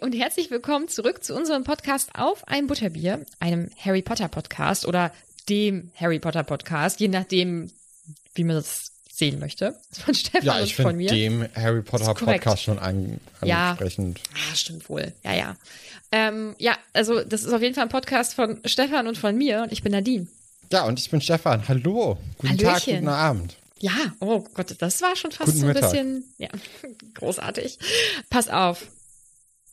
Und herzlich willkommen zurück zu unserem Podcast auf ein Butterbier, einem Harry Potter Podcast oder dem Harry Potter Podcast, je nachdem, wie man das sehen möchte. Von Stefan Ja, und ich von finde mir. dem Harry Potter. Podcast schon an, Ja. ansprechend. Ah, stimmt wohl. Ja, ja. Ähm, ja, also das ist auf jeden Fall ein Podcast von Stefan und von mir und ich bin Nadine. Ja, und ich bin Stefan. Hallo. Guten Tag, Hallöchen. guten Abend. Ja, oh Gott, das war schon fast Guten so ein Mittag. bisschen, ja, großartig. Pass auf.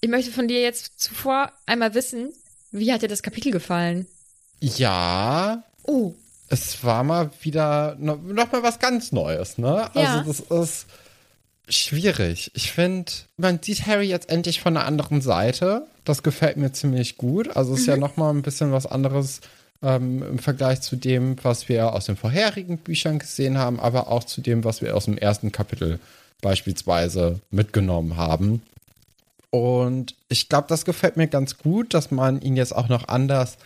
Ich möchte von dir jetzt zuvor einmal wissen, wie hat dir das Kapitel gefallen? Ja, Oh, es war mal wieder no, noch mal was ganz Neues, ne? Ja. Also das ist schwierig. Ich finde, man sieht Harry jetzt endlich von einer anderen Seite. Das gefällt mir ziemlich gut. Also es ist ja noch mal ein bisschen was anderes ähm, im Vergleich zu dem, was wir aus den vorherigen Büchern gesehen haben, aber auch zu dem, was wir aus dem ersten Kapitel beispielsweise mitgenommen haben. Und ich glaube, das gefällt mir ganz gut, dass man ihn jetzt auch noch anders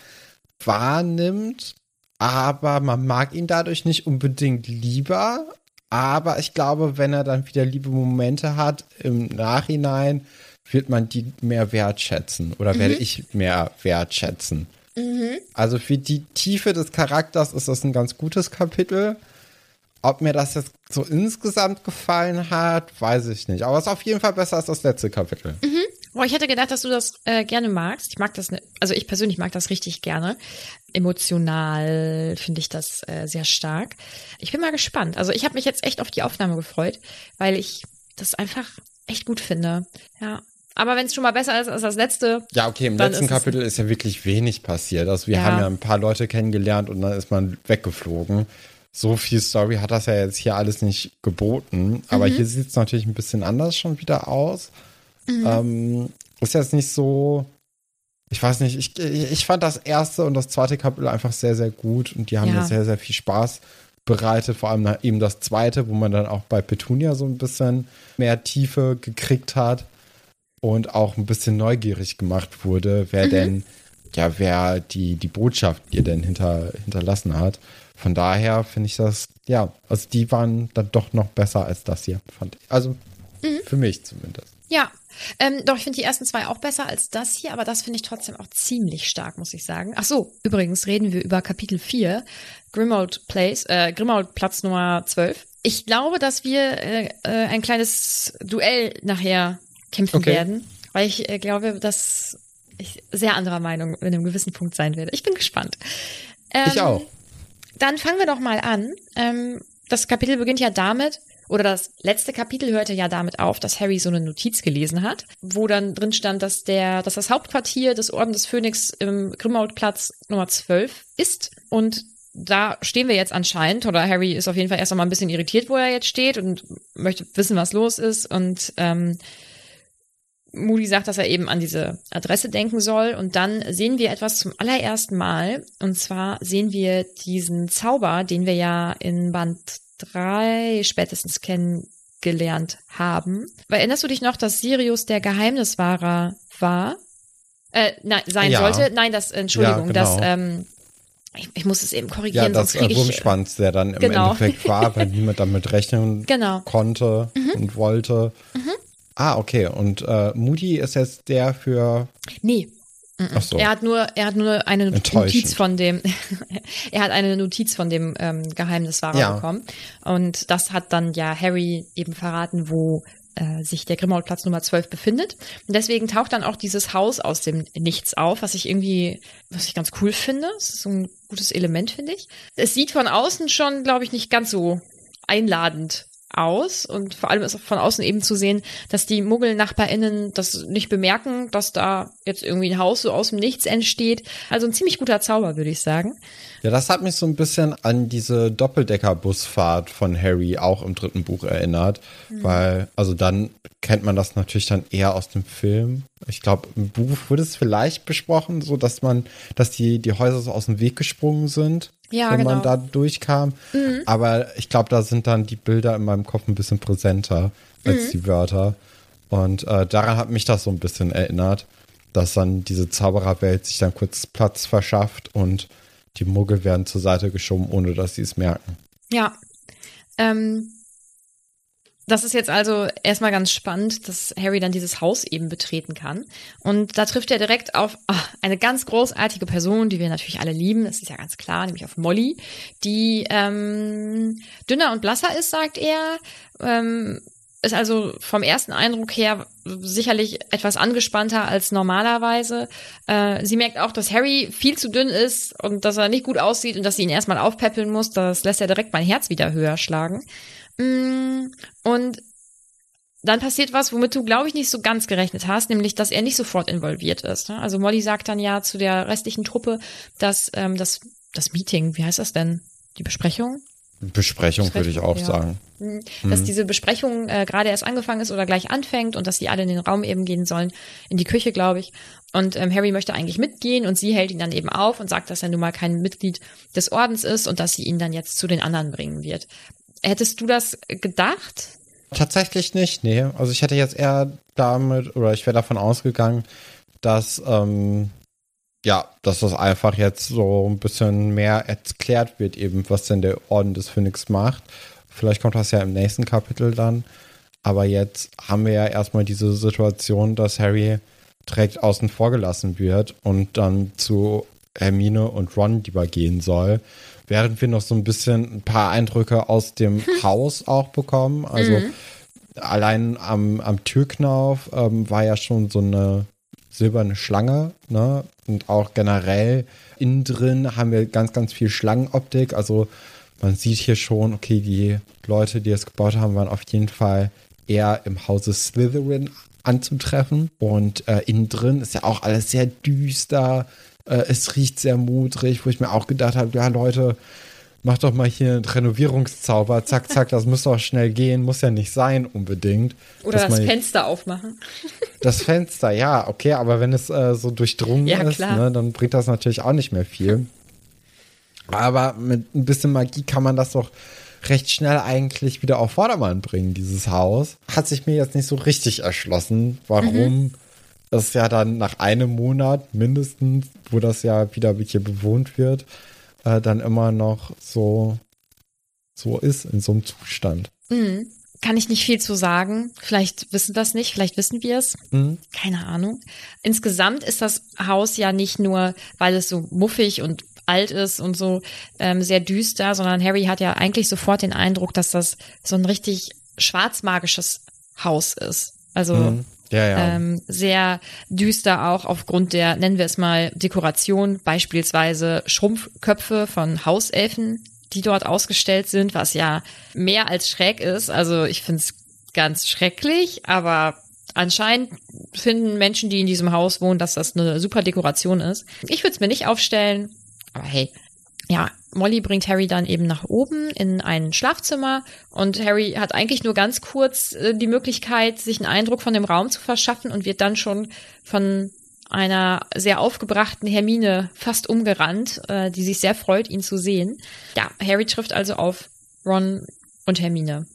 wahrnimmt. Aber man mag ihn dadurch nicht unbedingt lieber. Aber ich glaube, wenn er dann wieder liebe Momente hat im Nachhinein, wird man die mehr wertschätzen oder werde ich mehr wertschätzen. Also für die Tiefe des Charakters ist das ein ganz gutes Kapitel. Ob mir das jetzt so insgesamt gefallen hat, weiß ich nicht. Aber es ist auf jeden Fall besser als das letzte Kapitel. Boah, ich hätte gedacht, dass du das äh, gerne magst. Ich mag das, ne, also ich persönlich mag das richtig gerne. Emotional finde ich das äh, sehr stark. Ich bin mal gespannt. Also ich habe mich jetzt echt auf die Aufnahme gefreut, weil ich das einfach echt gut finde. Ja. Aber wenn es schon mal besser ist als das letzte, Ja, okay, im letzten ist Kapitel ist ja wirklich wenig passiert. Also wir Ja. haben ja ein paar Leute kennengelernt und dann ist man weggeflogen. So viel Story hat das ja jetzt hier alles nicht geboten. Aber Mhm. hier sieht es natürlich ein bisschen anders schon wieder aus. Ähm, ist jetzt nicht so. Ich weiß nicht, ich, ich fand das erste und das zweite Kapitel einfach sehr, sehr gut und die haben Ja. mir sehr, sehr viel Spaß bereitet. Vor allem eben das zweite, wo man dann auch bei Petunia so ein bisschen mehr Tiefe gekriegt hat und auch ein bisschen neugierig gemacht wurde, wer denn, ja, wer die, die Botschaft ihr denn hinter, hinterlassen hat. Von daher finde ich das, ja, also die waren dann doch noch besser als das hier, fand ich. Also für mich zumindest. ja. Ähm, doch, ich finde die ersten zwei auch besser als das hier, aber das finde ich trotzdem auch ziemlich stark, muss ich sagen. Ach so, übrigens reden wir über Kapitel 4, Grimmauld Place, äh, Grimmauld Platz Nummer 12. Ich glaube, dass wir äh, äh, ein kleines Duell nachher kämpfen Okay. werden, weil ich äh, glaube, dass ich sehr anderer Meinung in einem gewissen Punkt sein werde. Ich bin gespannt. Ähm, Ich auch. Dann fangen wir doch mal an. Ähm, das Kapitel beginnt ja damit, oder das letzte Kapitel hörte ja damit auf, dass Harry so eine Notiz gelesen hat, wo dann drin stand, dass der, dass das Hauptquartier des Orden des Phönix im Grimmauld-Platz Nummer 12 ist und da stehen wir jetzt anscheinend, oder Harry ist auf jeden Fall erst einmal ein bisschen irritiert, wo er jetzt steht und möchte wissen, was los ist. Und ähm, Moody sagt, dass er eben an diese Adresse denken soll. Und dann sehen wir etwas zum allerersten Mal. Und zwar sehen wir diesen Zauber, den wir ja in Band 3 spätestens kennengelernt haben. Erinnerst du dich noch, dass Sirius der Geheimniswahrer war? Äh, nein, sein Ja. sollte. Nein, das, Entschuldigung, Ja, das, genau. ähm, ich, ich muss es eben Ja, korrigieren, das sonst äh. Wurmschwanz, der dann im Genau. Endeffekt war, weil niemand damit rechnen Genau. konnte und wollte. Ah, okay. Und äh, Moody ist jetzt der für. Nee. Ach so. Er hat nur, er hat nur eine. Notiz von dem, er hat eine Notiz von dem ähm, Geheimniswahrer Ja. bekommen. Und das hat dann ja Harry eben verraten, wo äh, sich der Grimmauld-Platz Nummer 12 befindet. Und deswegen taucht dann auch dieses Haus aus dem Nichts auf, was ich irgendwie, was ich ganz cool finde. Das ist so ein gutes Element, finde ich. Es sieht von außen schon, glaube ich, nicht ganz so einladend aus und vor allem ist von außen eben zu sehen, dass die Muggel-NachbarInnen das nicht bemerken, dass da jetzt irgendwie ein Haus so aus dem Nichts entsteht. Also ein ziemlich guter Zauber, würde ich sagen. Ja, das hat mich so ein bisschen an diese Doppeldecker-Busfahrt von Harry auch im dritten Buch erinnert. Weil, also dann kennt man das natürlich dann eher aus dem Film. Ich glaube, im Buch wurde es vielleicht besprochen, so dass man, dass die, die Häuser so aus dem Weg gesprungen sind, Ja, wenn man genau. da durchkam. Aber ich glaube, da sind dann die Bilder in meinem Kopf ein bisschen präsenter als die Wörter. Und äh, daran hat mich das so ein bisschen erinnert, dass dann diese Zaubererwelt sich dann kurz Platz verschafft und die Muggel werden zur Seite geschoben, ohne dass sie es merken. Ja. Ähm, das ist jetzt also erstmal ganz spannend, dass Harry dann dieses Haus eben betreten kann. Und da trifft er direkt auf ah, eine ganz großartige Person, die wir natürlich alle lieben. Das ist ja ganz klar, nämlich auf Molly, die ähm, dünner und blasser ist, sagt er. Ähm, ist also vom ersten Eindruck her sicherlich etwas angespannter als normalerweise. Äh, sie merkt auch, dass Harry viel zu dünn ist und dass er nicht gut aussieht und dass sie ihn erstmal aufpäppeln muss. Das lässt ja direkt mein Herz wieder höher schlagen. Mm, Und dann passiert was, womit du, glaube ich, nicht so ganz gerechnet hast, nämlich, dass er nicht sofort involviert ist. ne? Also Molly sagt dann ja zu der restlichen Truppe, dass ähm, das, das Meeting, wie heißt das denn? Die Besprechung? Besprechung würde ich auch ja. sagen. Mhm. dass diese Besprechung äh, gerade erst angefangen ist oder gleich anfängt und dass sie alle in den Raum eben gehen sollen, in die Küche, glaube ich. Und ähm, Harry möchte eigentlich mitgehen und sie hält ihn dann eben auf und sagt, dass er nun mal kein Mitglied des Ordens ist und dass sie ihn dann jetzt zu den anderen bringen wird. Hättest du das gedacht? Tatsächlich nicht, nee. Also ich hätte jetzt eher damit, oder ich wäre davon ausgegangen, dass, ähm, ja, dass das einfach jetzt so ein bisschen mehr erklärt wird, eben, was denn der Orden des Phönix macht. Vielleicht kommt das ja im nächsten Kapitel dann. Aber jetzt haben wir ja erstmal diese Situation, dass Harry direkt außen vor gelassen wird und dann zu Hermine und Ron lieber gehen soll. Während wir noch so ein bisschen ein paar Eindrücke aus dem Haus auch bekommen. Also allein am, am Türknauf ähm, war ja schon so eine silberne Schlange, ne? Und auch generell innen drin haben wir ganz, ganz viel Schlangenoptik. Also man sieht hier schon, okay, die Leute, die es gebaut haben, waren auf jeden Fall eher im Hause Slytherin anzutreffen. Und äh, innen drin ist ja auch alles sehr düster. Äh, es riecht sehr mudrig, wo ich mir auch gedacht habe, ja Leute, macht doch mal hier einen Renovierungszauber. Zack, zack, das muss doch schnell gehen. Muss ja nicht sein unbedingt. Oder das Fenster aufmachen? das Fenster, ja, okay, aber wenn es äh, so durchdrungen Ja, ist, ne, dann bringt das natürlich auch nicht mehr viel. Aber mit ein bisschen Magie kann man das doch recht schnell eigentlich wieder auf Vordermann bringen, dieses Haus. Hat sich mir jetzt nicht so richtig erschlossen, warum es ja dann nach einem Monat mindestens, wo das ja wieder hier bewohnt wird, äh, dann immer noch so, so ist, in so einem Zustand. Mhm. Kann ich nicht viel zu sagen. Vielleicht wissen wir es nicht, vielleicht wissen wir es. Mhm. Keine Ahnung. Insgesamt ist das Haus ja nicht nur, weil es so muffig und alt ist und so ähm, sehr düster, sondern Harry hat ja eigentlich sofort den Eindruck, dass das so ein richtig schwarzmagisches Haus ist. Also Mhm. Ja, ja. ähm, sehr düster auch aufgrund der, nennen wir es mal, Dekoration, beispielsweise Schrumpfköpfe von Hauselfen, die dort ausgestellt sind, was ja mehr als schräg ist. Also ich finde es ganz schrecklich, aber anscheinend finden Menschen, die in diesem Haus wohnen, dass das eine super Dekoration ist. Ich würde es mir nicht aufstellen, aber hey, ja, Molly bringt Harry dann eben nach oben in ein Schlafzimmer und Harry hat eigentlich nur ganz kurz äh, die Möglichkeit, sich einen Eindruck von dem Raum zu verschaffen und wird dann schon von einer sehr aufgebrachten Hermine fast umgerannt, äh, die sich sehr freut, ihn zu sehen. Ja, Harry trifft also auf Ron und Hermine.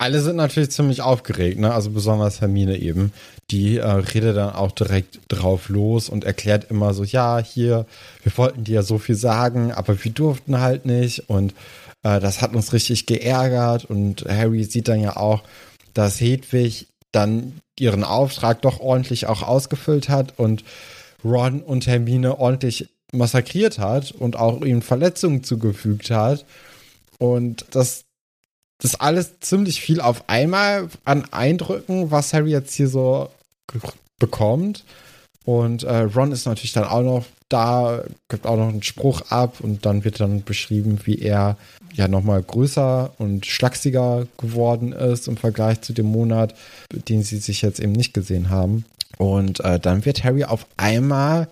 Alle sind natürlich ziemlich aufgeregt, ne? Also besonders Hermine eben. Die äh, redet dann auch direkt drauf los und erklärt immer so, ja, hier, wir wollten dir ja so viel sagen, aber wir durften halt nicht und äh, das hat uns richtig geärgert und Harry sieht dann ja auch, dass Hedwig dann ihren Auftrag doch ordentlich auch ausgefüllt hat und Ron und Hermine ordentlich massakriert hat und auch ihnen Verletzungen zugefügt hat. Und das, das alles ziemlich viel auf einmal an Eindrücken, was Harry jetzt hier so bekommt. Und äh, Ron ist natürlich dann auch noch da, gibt auch noch einen Spruch ab und dann wird dann beschrieben, wie er ja nochmal größer und schlachsiger geworden ist im Vergleich zu dem Monat, den sie sich jetzt eben nicht gesehen haben. Und äh, dann wird Harry auf einmal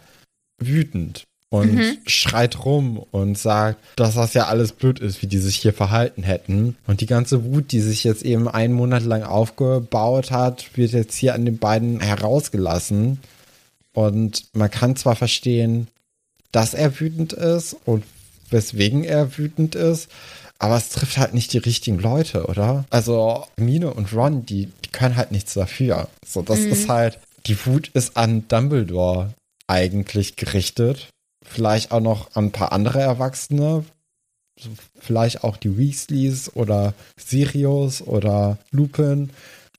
wütend und mhm. schreit rum und sagt, dass das ja alles blöd ist, wie die sich hier verhalten hätten. Und die ganze Wut, die sich jetzt eben einen Monat lang aufgebaut hat, wird jetzt hier an den beiden herausgelassen. Und man kann zwar verstehen, dass er wütend ist und weswegen er wütend ist, aber es trifft halt nicht die richtigen Leute, oder? Also Mine und Ron, die, die können halt nichts dafür. So, das mhm. ist halt, die Wut ist an Dumbledore eigentlich gerichtet. Vielleicht auch noch an ein paar andere Erwachsene. Vielleicht auch die Weasleys oder Sirius oder Lupin.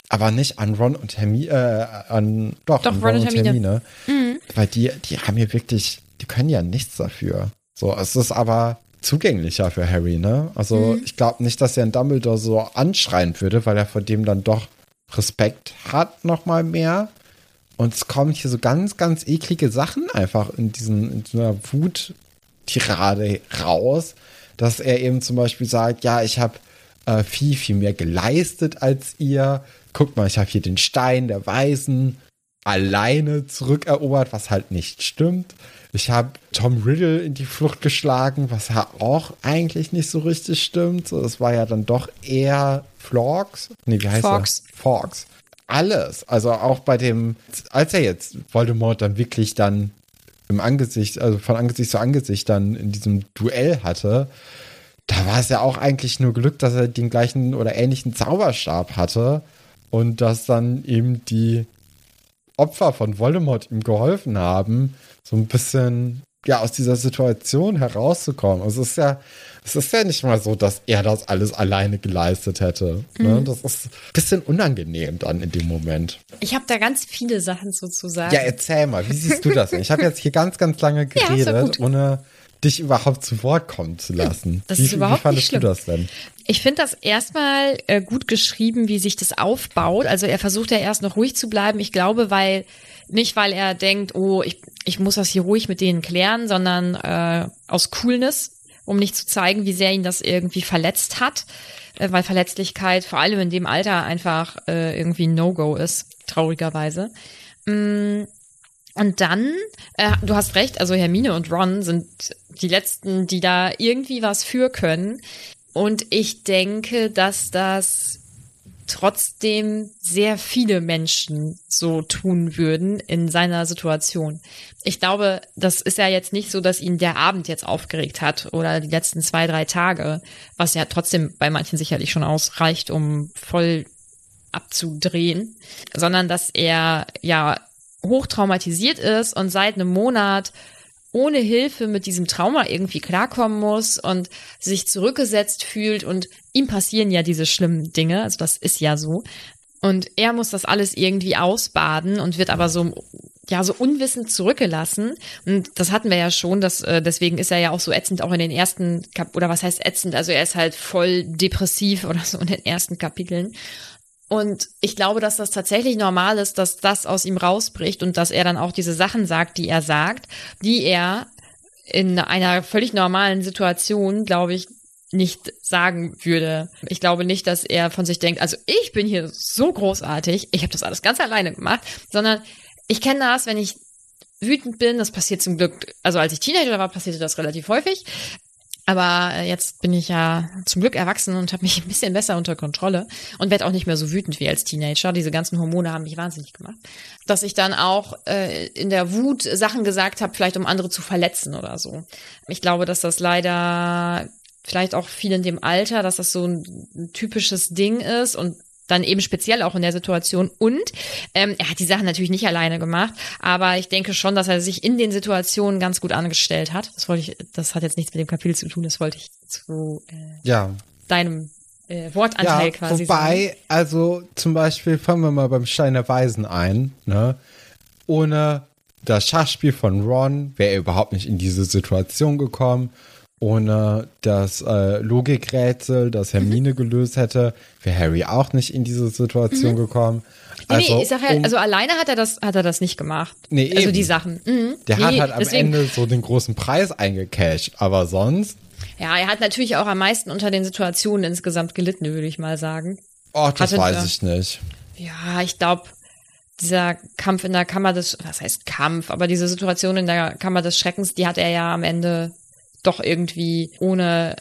Aber nicht an Ron und Hermine, äh, an, doch, doch an Ron, Ron und Hermine. Hermine mhm. Weil die, die haben hier wirklich, die können ja nichts dafür. So, es ist aber zugänglicher für Harry, ne? Also mhm. ich glaube nicht, dass er einen Dumbledore so anschreien würde, weil er vor dem dann doch Respekt hat, nochmal mehr. Und es kommen hier so ganz, ganz eklige Sachen einfach in diesen, in so einer Wut-Tirade raus, dass er eben zum Beispiel sagt, ja, ich habe äh, viel, viel mehr geleistet als ihr. Guck mal, ich habe hier den Stein der Weisen alleine zurückerobert, was halt nicht stimmt. Ich habe Tom Riddle in die Flucht geschlagen, was ja auch eigentlich nicht so richtig stimmt. So, das war ja dann doch eher Flogs. Nee, wie heißt Fox. er? Fox. Alles. Also auch bei dem, als er jetzt Voldemort dann wirklich dann im Angesicht, also von Angesicht zu Angesicht dann in diesem Duell hatte, da war es ja auch eigentlich nur Glück, dass er den gleichen oder ähnlichen Zauberstab hatte und dass dann eben die Opfer von Voldemort ihm geholfen haben, so ein bisschen ja aus dieser Situation herauszukommen. Also es ist ja, es ist ja nicht mal so, dass er das alles alleine geleistet hätte. Ne? Mhm. Das ist ein bisschen unangenehm dann in dem Moment. Ich habe da ganz viele Sachen sozusagen. Ja, erzähl mal, wie siehst du das denn? Ich habe jetzt hier ganz, ganz lange geredet, ja, ohne dich überhaupt zu Wort kommen zu lassen. Das wie, ist überhaupt wie fandest nicht schlimm. du das denn? Ich finde das erstmal äh, gut geschrieben, wie sich das aufbaut. Also er versucht ja erst noch ruhig zu bleiben. Ich glaube, weil nicht, weil er denkt, oh, ich, ich muss das hier ruhig mit denen klären, sondern äh, aus Coolness, um nicht zu zeigen, wie sehr ihn das irgendwie verletzt hat. Äh, weil Verletzlichkeit vor allem in dem Alter einfach äh, irgendwie No-Go ist, traurigerweise. Mm, und dann, äh, du hast recht, also Hermine und Ron sind die letzten, die da irgendwie was für können. Und ich denke, dass das trotzdem sehr viele Menschen so tun würden in seiner Situation. Ich glaube, das ist ja jetzt nicht so, dass ihn der Abend jetzt aufgeregt hat oder die letzten zwei, drei Tage, was ja trotzdem bei manchen sicherlich schon ausreicht, um voll abzudrehen, sondern dass er ja hochtraumatisiert ist und seit einem Monat ohne Hilfe mit diesem Trauma irgendwie klarkommen muss und sich zurückgesetzt fühlt. Und ihm passieren ja diese schlimmen Dinge, also das ist ja so. Und er muss das alles irgendwie ausbaden und wird aber so ja so unwissend zurückgelassen. Und das hatten wir ja schon, dass äh, deswegen ist er ja auch so ätzend auch in den ersten Kap oder was heißt ätzend, also er ist halt voll depressiv oder so in den ersten Kapiteln und ich glaube, dass das tatsächlich normal ist, dass das aus ihm rausbricht und dass er dann auch diese Sachen sagt, die er sagt, die er in einer völlig normalen Situation, glaube ich, nicht sagen würde. Ich glaube nicht, dass er von sich denkt, also ich bin hier so großartig, ich habe das alles ganz alleine gemacht, sondern ich kenne das, wenn ich wütend bin, das passiert zum Glück, also als ich Teenager war, passierte das relativ häufig, Aber äh, jetzt bin ich ja zum Glück erwachsen und habe mich ein bisschen besser unter Kontrolle und werde auch nicht mehr so wütend wie als Teenager. Diese ganzen Hormone haben mich wahnsinnig gemacht. Dass ich dann auch äh, in der Wut Sachen gesagt habe, vielleicht um andere zu verletzen oder so. Ich glaube, dass das leider vielleicht auch viel in dem Alter, dass das so ein, ein typisches Ding ist und dann eben speziell auch in der Situation. Und ähm, er hat die Sachen natürlich nicht alleine gemacht, aber ich denke schon, dass er sich in den Situationen ganz gut angestellt hat. Das wollte ich, das hat jetzt nichts mit dem Kapitel zu tun, das wollte ich zu äh, Ja. deinem äh, Wortanteil Ja, quasi wobei, sagen. also zum Beispiel fangen wir mal beim Stein der Weisen ein, ne? Ohne das Schachspiel von Ron wäre er überhaupt nicht in diese Situation gekommen. Ohne das äh, Logikrätsel, das Mhm. Hermine gelöst hätte, wäre Harry auch nicht in diese Situation gekommen. Nee, nee, ich sag ja, um- also alleine hat er das, hat er das nicht gemacht. Nee, also eben. die Sachen. Mhm. der nee, hat halt am deswegen, Ende so den großen Preis eingecasht, aber sonst, Ja, er hat natürlich auch am meisten unter den Situationen insgesamt gelitten, würde ich mal sagen. oh, das Hatte- weiß ich nicht. Ja, ich glaube, dieser Kampf in der Kammer des, was heißt Kampf, aber diese Situation in der Kammer des Schreckens, die hat er ja am Ende doch irgendwie ohne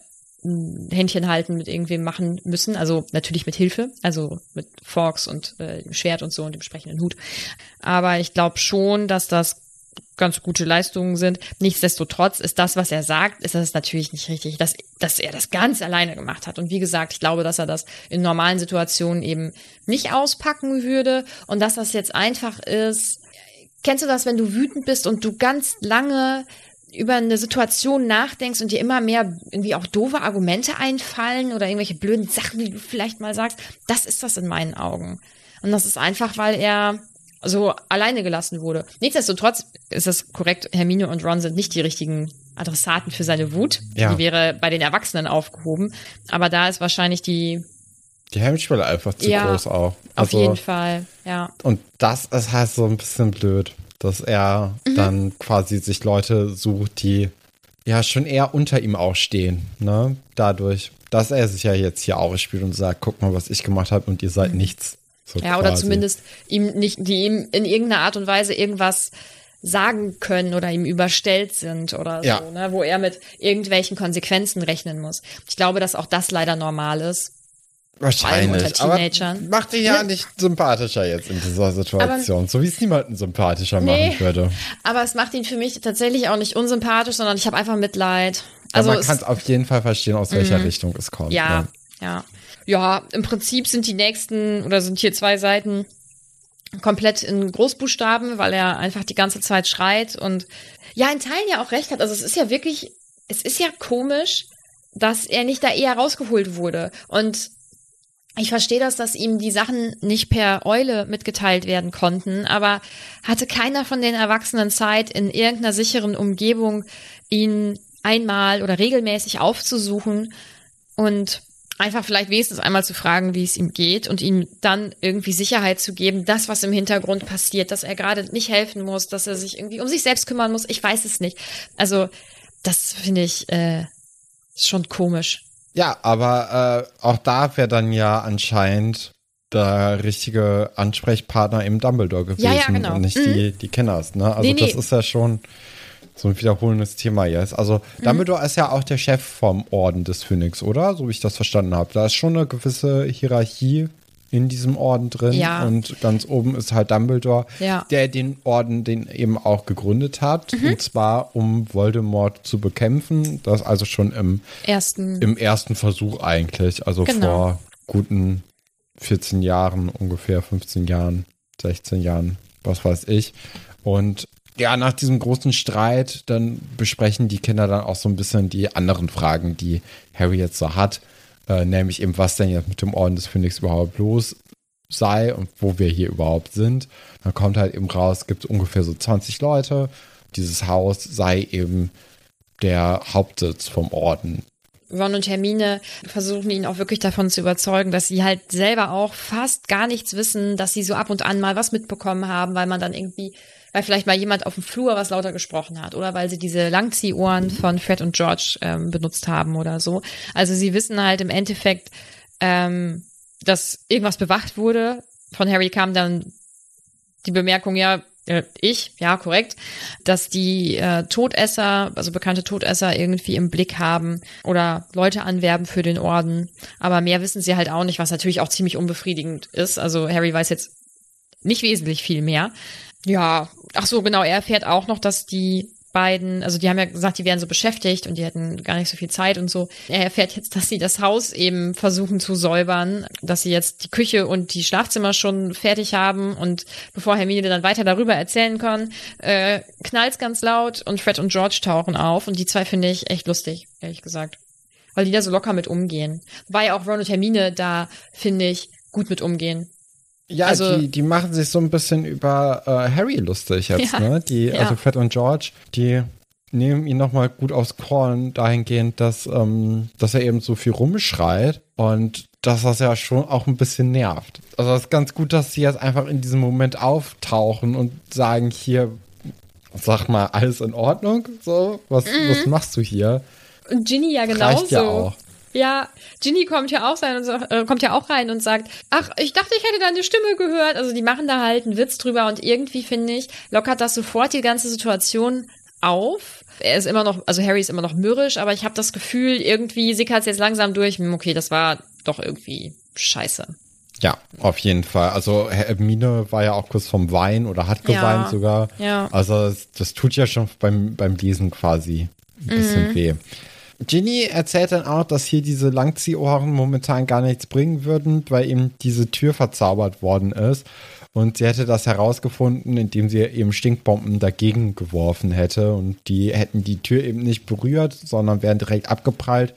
Händchen halten mit irgendwem machen müssen. Also natürlich mit Hilfe, also mit Forks und äh, dem Schwert und so und dem sprechenden Hut. Aber ich glaube schon, dass das ganz gute Leistungen sind. Nichtsdestotrotz ist das, was er sagt, ist das natürlich nicht richtig, dass, dass er das ganz alleine gemacht hat. Und wie gesagt, ich glaube, dass er das in normalen Situationen eben nicht auspacken würde und dass das jetzt einfach ist. Kennst du das, wenn du wütend bist und du ganz lange über eine Situation nachdenkst und dir immer mehr irgendwie auch doofe Argumente einfallen oder irgendwelche blöden Sachen, die du vielleicht mal sagst? Das ist das in meinen Augen. Und das ist einfach, weil er so alleine gelassen wurde. Nichtsdestotrotz ist es korrekt, Hermine und Ron sind nicht die richtigen Adressaten für seine Wut. Ja. Die wäre bei den Erwachsenen aufgehoben. Aber da ist wahrscheinlich die, Die Hemmschwelle einfach zu Ja, groß auch. auf Also- jeden Fall, ja. Und das ist halt so ein bisschen blöd, dass er Mhm. dann quasi sich Leute sucht, die ja schon eher unter ihm auch stehen, ne? Dadurch, dass er sich ja jetzt hier aufspielt und sagt, guck mal, was ich gemacht habe und ihr seid nichts. So Mhm. Ja, oder quasi. zumindest ihm nicht, die ihm in irgendeiner Art und Weise irgendwas sagen können oder ihm überstellt sind oder Ja. so, ne, wo er mit irgendwelchen Konsequenzen rechnen muss. Ich glaube, dass auch das leider normal ist. Wahrscheinlich. Aber macht ihn ja nicht sympathischer jetzt in dieser Situation. so wie es niemanden sympathischer Nee. machen würde. Aber es macht ihn für mich tatsächlich auch nicht unsympathisch, sondern ich habe einfach Mitleid. Also Also man kann es auf jeden Fall verstehen, aus welcher Richtung es kommt. Ja, Ne? ja. Ja, im Prinzip sind die nächsten oder sind hier zwei Seiten komplett in Großbuchstaben, weil er einfach die ganze Zeit schreit und ja, in Teilen ja auch recht hat. Also es ist ja wirklich, es ist ja komisch, dass er nicht da eher rausgeholt wurde. Und ich verstehe das, dass ihm die Sachen nicht per Eule mitgeteilt werden konnten, aber hatte keiner von den Erwachsenen Zeit, in irgendeiner sicheren Umgebung ihn einmal oder regelmäßig aufzusuchen und einfach vielleicht wenigstens einmal zu fragen, wie es ihm geht und ihm dann irgendwie Sicherheit zu geben, das, was im Hintergrund passiert, dass er gerade nicht helfen muss, dass er sich irgendwie um sich selbst kümmern muss. Ich weiß es nicht. Also, das finde ich äh, schon komisch. Ja, aber äh, auch da wäre dann ja anscheinend der richtige Ansprechpartner im Dumbledore gewesen Ja, ja, genau. und nicht die, die Kenners. Ne? Also Nee, nee. das ist ja schon so ein wiederholendes Thema jetzt. Also Mhm. Dumbledore ist ja auch der Chef vom Orden des Phönix, oder? So wie ich das verstanden habe. Da ist schon eine gewisse Hierarchie in diesem Orden drin. Ja. Und ganz oben ist halt Dumbledore, Ja. der den Orden den eben auch gegründet hat. Mhm. Und zwar, um Voldemort zu bekämpfen. Das also schon im Ersten. im ersten Versuch eigentlich, also Genau. vor guten 14 Jahren, ungefähr 15 Jahren, 16 Jahren, was weiß ich. Und ja, nach diesem großen Streit, dann besprechen die Kinder dann auch so ein bisschen die anderen Fragen, die Harry jetzt so hat. Äh, nämlich eben, was denn jetzt mit dem Orden des Phönix überhaupt los sei und wo wir hier überhaupt sind. Dann kommt halt eben raus, gibt ungefähr so 20 Leute. Dieses Haus sei eben der Hauptsitz vom Orden. Ron und Hermine versuchen ihn auch wirklich davon zu überzeugen, dass sie halt selber auch fast gar nichts wissen, dass sie so ab und an mal was mitbekommen haben, weil man dann irgendwie, weil vielleicht mal jemand auf dem Flur was lauter gesprochen hat oder weil sie diese Langziehohren von Fred und George ähm, benutzt haben oder so. Also sie wissen halt im Endeffekt, ähm, dass irgendwas bewacht wurde. Von Harry kam dann die Bemerkung, ja, äh, ich, ja, korrekt, dass die äh, Todesser, also bekannte Todesser irgendwie im Blick haben oder Leute anwerben für den Orden. Aber mehr wissen sie halt auch nicht, was natürlich auch ziemlich unbefriedigend ist. Also Harry weiß jetzt nicht wesentlich viel mehr. Ja, ach so, genau, er erfährt auch noch, dass die beiden, also die haben ja gesagt, die wären so beschäftigt und die hätten gar nicht so viel Zeit und so. Er erfährt jetzt, dass sie das Haus eben versuchen zu säubern, dass sie jetzt die Küche und die Schlafzimmer schon fertig haben und bevor Hermine dann weiter darüber erzählen kann, äh, knallt's ganz laut und Fred und George tauchen auf und die zwei finde ich echt lustig, ehrlich gesagt. Weil die da so locker mit umgehen. Wobei auch Ron und Hermine da, finde ich, gut mit umgehen. Ja, also, die, die machen sich so ein bisschen über äh, Harry lustig jetzt, ja, ne? Die, ja. also Fred und George, die nehmen ihn nochmal gut aufs Korn, dahingehend, dass, ähm, dass er eben so viel rumschreit und dass das ja schon auch ein bisschen nervt. Also es ist ganz gut, dass sie jetzt einfach in diesem Moment auftauchen und sagen, hier, sag mal, alles in Ordnung? So, was, mhm. was machst du hier? Und Ginny ja genauso. Reicht ja auch. Ja, Ginny kommt ja auch rein und sagt, äh, kommt ja auch rein und sagt, ach, ich dachte, ich hätte deine Stimme gehört. Also die machen da halt einen Witz drüber und irgendwie finde ich, lockert das sofort die ganze Situation auf. Er ist immer noch, also Harry ist immer noch mürrisch, aber ich habe das Gefühl, irgendwie sickert es jetzt langsam durch. Hm, okay, das war doch irgendwie scheiße. Ja, auf jeden Fall. Also Hermine war ja auch kurz vom Wein oder hat geweint ja, sogar. Ja. Also das, das, tut ja schon beim, beim Lesen quasi ein bisschen mhm. weh. Ginny erzählt dann auch, dass hier diese Langziehohren momentan gar nichts bringen würden, weil eben diese Tür verzaubert worden ist. Und sie hätte das herausgefunden, indem sie eben Stinkbomben dagegen geworfen hätte. Und die hätten die Tür eben nicht berührt, sondern wären direkt abgeprallt.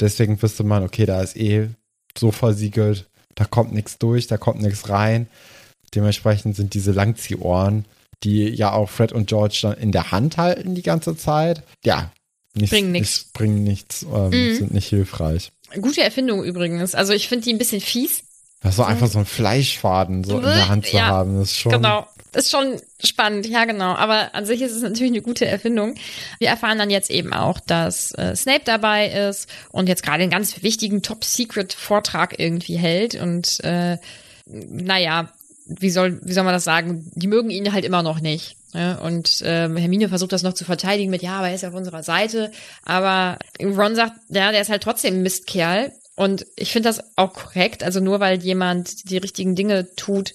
deswegen wüsste man, okay, da ist eh so versiegelt, da kommt nichts durch, da kommt nichts rein. Dementsprechend sind diese Langziehohren, die ja auch Fred und George dann in der Hand halten die ganze Zeit, ja, Nichts, bringen nichts. Bringen nichts, ähm, mhm. sind nicht hilfreich. Gute Erfindung übrigens. Also ich finde die ein bisschen fies. Das so einfach so ein Fleischfaden so in der Hand zu ja, haben, ist schon. Genau. Ist schon spannend, ja genau. Aber an sich ist es natürlich eine gute Erfindung. Wir erfahren dann jetzt eben auch, dass äh, Snape dabei ist und jetzt gerade einen ganz wichtigen Top-Secret-Vortrag irgendwie hält. Und äh, naja, wie soll, wie soll man das sagen? Die mögen ihn halt immer noch nicht. Ja, und ähm, Hermine versucht das noch zu verteidigen mit, ja, aber er ist ja auf unserer Seite. Aber Ron sagt, ja, der ist halt trotzdem ein Mistkerl. Und ich finde das auch korrekt. Also nur weil jemand die richtigen Dinge tut,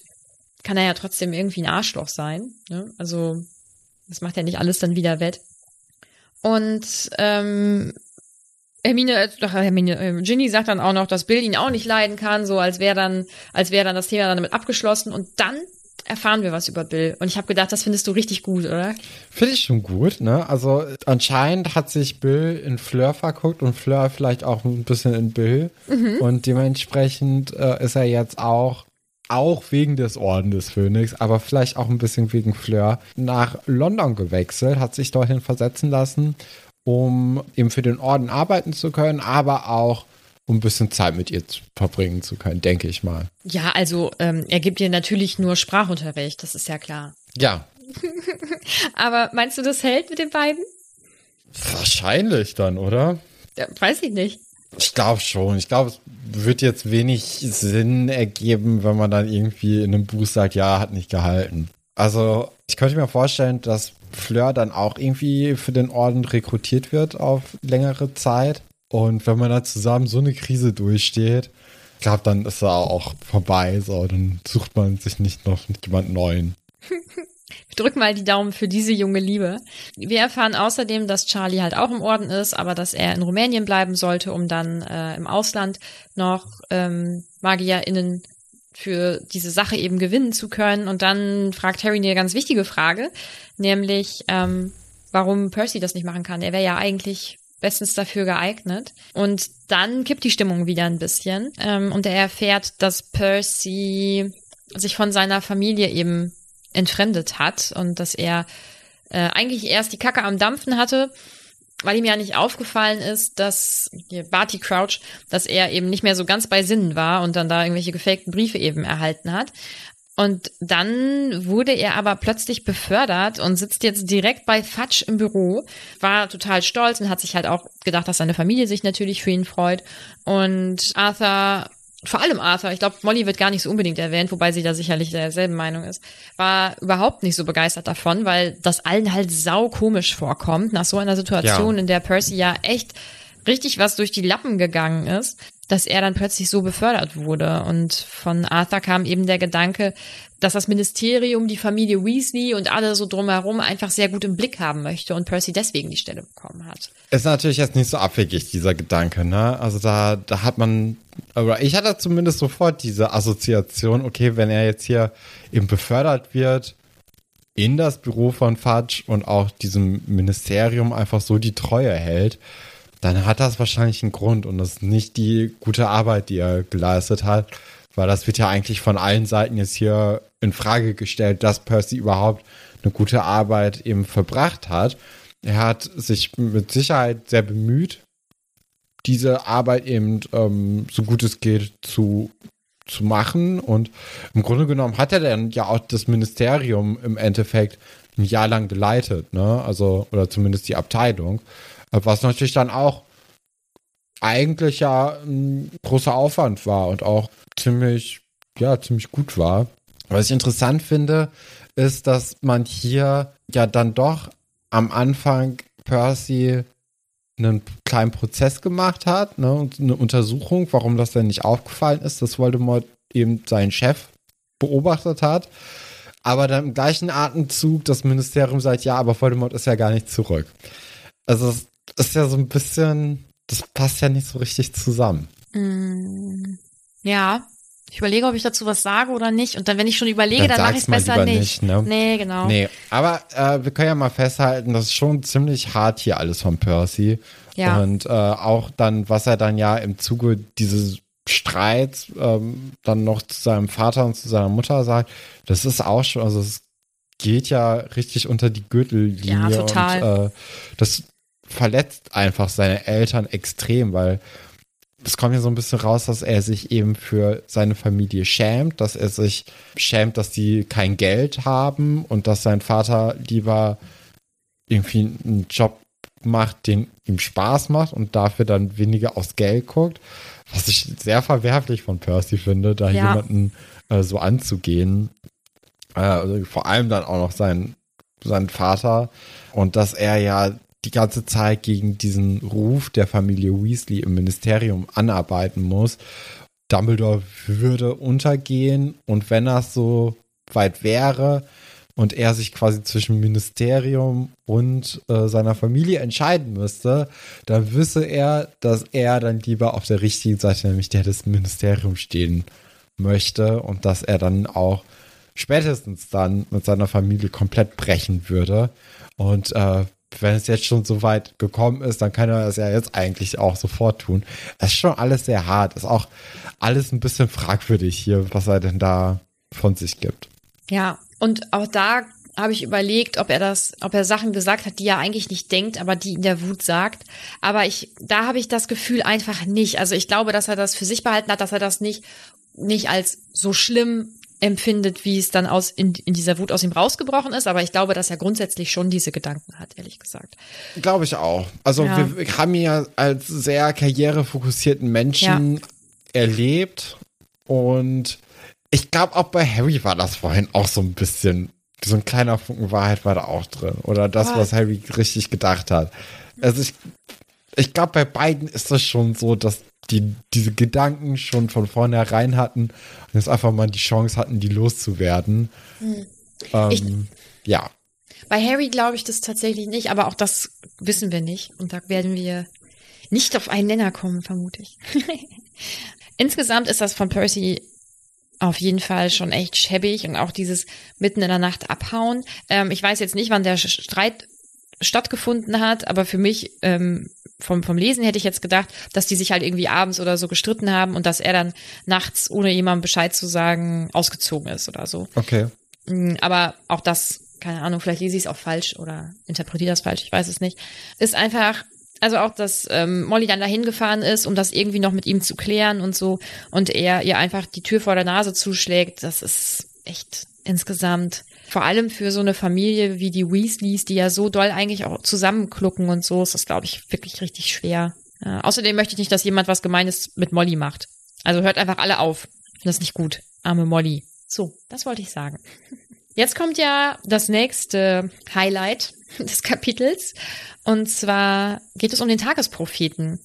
kann er ja trotzdem irgendwie ein Arschloch sein. Ne? Also das macht ja nicht alles dann wieder wett. Und ähm, Hermine, äh, doch, Hermine, äh, Ginny sagt dann auch noch, dass Bill ihn auch nicht leiden kann, so als wäre dann, als wäre dann das Thema dann damit abgeschlossen. Und dann erfahren wir was über Bill. Und ich habe gedacht, das findest du richtig gut, oder? Finde ich schon gut, ne? Also anscheinend hat sich Bill in Fleur verguckt und Fleur vielleicht auch ein bisschen in Bill. Mhm. Und dementsprechend äh, ist er jetzt auch auch wegen des Orden des Phönix, aber vielleicht auch ein bisschen wegen Fleur, nach London gewechselt, hat sich dorthin versetzen lassen, um eben für den Orden arbeiten zu können, aber auch um ein bisschen Zeit mit ihr verbringen zu können, denke ich mal. Ja, also ähm, er gibt ihr natürlich nur Sprachunterricht, das ist ja klar. Ja. Aber meinst du, das hält mit den beiden? Wahrscheinlich dann, oder? Ja, weiß ich nicht. Ich glaube schon. Ich glaube, es wird jetzt wenig Sinn ergeben, wenn man dann irgendwie in einem Buch sagt, ja, hat nicht gehalten. Also, ich könnte mir vorstellen, dass Fleur dann auch irgendwie für den Orden rekrutiert wird auf längere Zeit. Und wenn man da zusammen so eine Krise durchsteht, ich glaube, dann ist er auch vorbei. So, dann sucht man sich nicht noch jemand Neuen. Ich drück mal die Daumen für diese junge Liebe. Wir erfahren außerdem, dass Charlie halt auch im Orden ist, aber dass er in Rumänien bleiben sollte, um dann äh, im Ausland noch ähm, MagierInnen für diese Sache eben gewinnen zu können. Und dann fragt Harry eine ganz wichtige Frage, nämlich ähm, warum Percy das nicht machen kann. Er wäre ja eigentlich bestens dafür geeignet. Und dann kippt die Stimmung wieder ein bisschen. Ähm, und er erfährt, dass Percy sich von seiner Familie eben entfremdet hat und dass er äh, eigentlich erst die Kacke am Dampfen hatte, weil ihm ja nicht aufgefallen ist, dass Barty Crouch, dass er eben nicht mehr so ganz bei Sinnen war und dann da irgendwelche gefakten Briefe eben erhalten hat. Und dann wurde er aber plötzlich befördert und sitzt jetzt direkt bei Fatsch im Büro. War total stolz und hat sich halt auch gedacht, dass seine Familie sich natürlich für ihn freut. Und Arthur vor allem Arthur, ich glaube, Molly wird gar nicht so unbedingt erwähnt, wobei sie da sicherlich derselben Meinung ist, war überhaupt nicht so begeistert davon, weil das allen halt sau komisch vorkommt, nach so einer Situation, Ja. in der Percy ja echt richtig was durch die Lappen gegangen ist, dass er dann plötzlich so befördert wurde. Und von Arthur kam eben der Gedanke, dass das Ministerium, die Familie Weasley und alle so drumherum einfach sehr gut im Blick haben möchte und Percy deswegen die Stelle bekommen hat. Ist natürlich jetzt nicht so abwegig, dieser Gedanke, ne? Also da, da hat man, aber ich hatte zumindest sofort diese Assoziation, okay, wenn er jetzt hier eben befördert wird in das Büro von Fudge und auch diesem Ministerium einfach so die Treue hält, dann hat das wahrscheinlich einen Grund und das ist nicht die gute Arbeit, die er geleistet hat, weil das wird ja eigentlich von allen Seiten jetzt hier in Frage gestellt, dass Percy überhaupt eine gute Arbeit eben verbracht hat. Er hat sich mit Sicherheit sehr bemüht, diese Arbeit eben ähm, so gut es geht zu, zu machen. Und im Grunde genommen hat er dann ja auch das Ministerium im Endeffekt ein Jahr lang geleitet, ne? Also, oder zumindest die Abteilung. Was natürlich dann auch eigentlich ja ein großer Aufwand war und auch ziemlich, ja, ziemlich gut war. Was ich interessant finde, ist, dass man hier ja dann doch am Anfang Percy einen kleinen Prozess gemacht hat, ne, und eine Untersuchung, warum das denn nicht aufgefallen ist, dass Voldemort eben seinen Chef beobachtet hat. Aber dann im gleichen Atemzug das Ministerium sagt, ja, aber Voldemort ist ja gar nicht zurück. Also es ist ja so ein bisschen, das passt ja nicht so richtig zusammen. Ja, ich überlege, ob ich dazu was sage oder nicht. Und dann, wenn ich schon überlege, Dann dann, mache ich es besser nicht. nicht, ne? Nee, genau. Nee, aber äh, wir können ja mal festhalten, das ist schon ziemlich hart hier alles von Percy. Ja. Und äh, auch dann, was er dann ja im Zuge dieses Streits ähm, dann noch zu seinem Vater und zu seiner Mutter sagt, das ist auch schon, also es geht ja richtig unter die Gürtellinie. Ja, total. Und äh, das verletzt einfach seine Eltern extrem, weil es kommt ja so ein bisschen raus, dass er sich eben für seine Familie schämt, dass er sich schämt, dass die kein Geld haben und dass sein Vater lieber irgendwie einen Job macht, den ihm Spaß macht und dafür dann weniger aufs Geld guckt. Was ich sehr verwerflich von Percy finde, da Ja. jemanden äh, so anzugehen. Äh, also vor allem dann auch noch sein, sein Vater. Und dass er ja die ganze Zeit gegen diesen Ruf der Familie Weasley im Ministerium anarbeiten muss. Dumbledore würde untergehen und wenn das so weit wäre und er sich quasi zwischen Ministerium und äh, seiner Familie entscheiden müsste, dann wisse er, dass er dann lieber auf der richtigen Seite, nämlich der des Ministeriums stehen möchte und dass er dann auch spätestens dann mit seiner Familie komplett brechen würde. Und äh, wenn es jetzt schon so weit gekommen ist, dann kann er das ja jetzt eigentlich auch sofort tun. Es ist schon alles sehr hart. Ist auch alles ein bisschen fragwürdig hier, was er denn da von sich gibt. Ja, und auch da habe ich überlegt, ob er das, ob er Sachen gesagt hat, die er eigentlich nicht denkt, aber die in der Wut sagt. Aber ich, da habe ich das Gefühl einfach nicht. Also ich glaube, dass er das für sich behalten hat, dass er das nicht, nicht als so schlimm empfindet, wie es dann aus in, in dieser Wut aus ihm rausgebrochen ist. Aber ich glaube, dass er grundsätzlich schon diese Gedanken hat, ehrlich gesagt. Glaube ich auch. Also Ja. wir, wir haben ihn ja als sehr karrierefokussierten Menschen erlebt und ich glaube auch bei Harry war das vorhin auch so ein bisschen, so ein kleiner Funken Wahrheit war da auch drin. Oder das, was Harry richtig gedacht hat. Also ich, ich glaube bei beiden ist das schon so, dass die diese Gedanken schon von vornherein hatten und jetzt einfach mal die Chance hatten, die loszuwerden. Ich- Ähm, ja. Bei Harry glaube ich das tatsächlich nicht, aber auch das wissen wir nicht. Und da werden wir nicht auf einen Nenner kommen, vermute ich. Insgesamt ist das von Percy auf jeden Fall schon echt schäbig und auch dieses mitten in der Nacht abhauen. Ähm, ich weiß jetzt nicht, wann der Streit stattgefunden hat, aber für mich ähm, vom, vom Lesen hätte ich jetzt gedacht, dass die sich halt irgendwie abends oder so gestritten haben und dass er dann nachts, ohne jemandem Bescheid zu sagen, ausgezogen ist oder so. Okay. Mm, Aber auch das, keine Ahnung, vielleicht lese ich es auch falsch oder interpretiere das falsch, ich weiß es nicht. Ist einfach, also auch, dass ähm, Molly dann dahin gefahren ist, um das irgendwie noch mit ihm zu klären und so, und er ihr einfach die Tür vor der Nase zuschlägt, das ist echt insgesamt, vor allem für so eine Familie wie die Weasleys, die ja so doll eigentlich auch zusammenklucken und so, ist das, glaube ich, wirklich richtig schwer. Ja, außerdem möchte ich nicht, dass jemand was Gemeines mit Molly macht. Also hört einfach alle auf. Das ist nicht gut. Arme Molly. So, das wollte ich sagen. Jetzt kommt ja das nächste Highlight des Kapitels. Und zwar geht es um den Tagespropheten.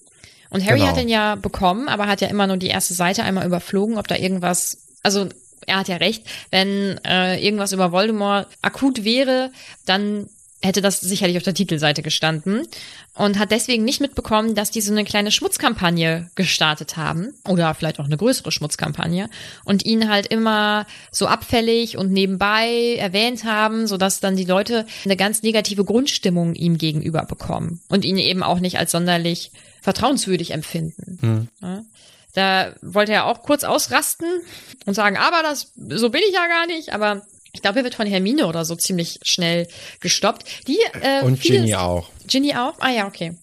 Und Harry Genau. hat den ja bekommen, aber hat ja immer nur die erste Seite einmal überflogen, ob da irgendwas, also er hat ja recht, wenn äh, irgendwas über Voldemort akut wäre, dann hätte das sicherlich auf der Titelseite gestanden und hat deswegen nicht mitbekommen, dass die so eine kleine Schmutzkampagne gestartet haben oder vielleicht auch eine größere Schmutzkampagne und ihn halt immer so abfällig und nebenbei erwähnt haben, sodass dann die Leute eine ganz negative Grundstimmung ihm gegenüber bekommen und ihn eben auch nicht als sonderlich vertrauenswürdig empfinden. Ja. Da wollte er auch kurz ausrasten und sagen, aber das, so bin ich ja gar nicht, aber ich glaube, er wird von Hermine oder so ziemlich schnell gestoppt. Die, äh, Und Ginny auch. Ginny auch? Ah ja, okay.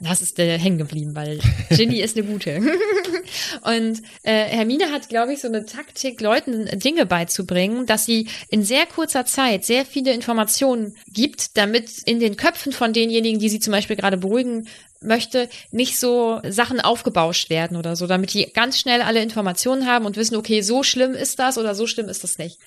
Das ist äh, hängen geblieben, weil Ginny ist eine gute. Und äh, Hermine hat, glaube ich, so eine Taktik, Leuten Dinge beizubringen, dass sie in sehr kurzer Zeit sehr viele Informationen gibt, damit in den Köpfen von denjenigen, die sie zum Beispiel gerade beruhigen möchte, nicht so Sachen aufgebauscht werden oder so, damit die ganz schnell alle Informationen haben und wissen, okay, so schlimm ist das oder so schlimm ist das nicht.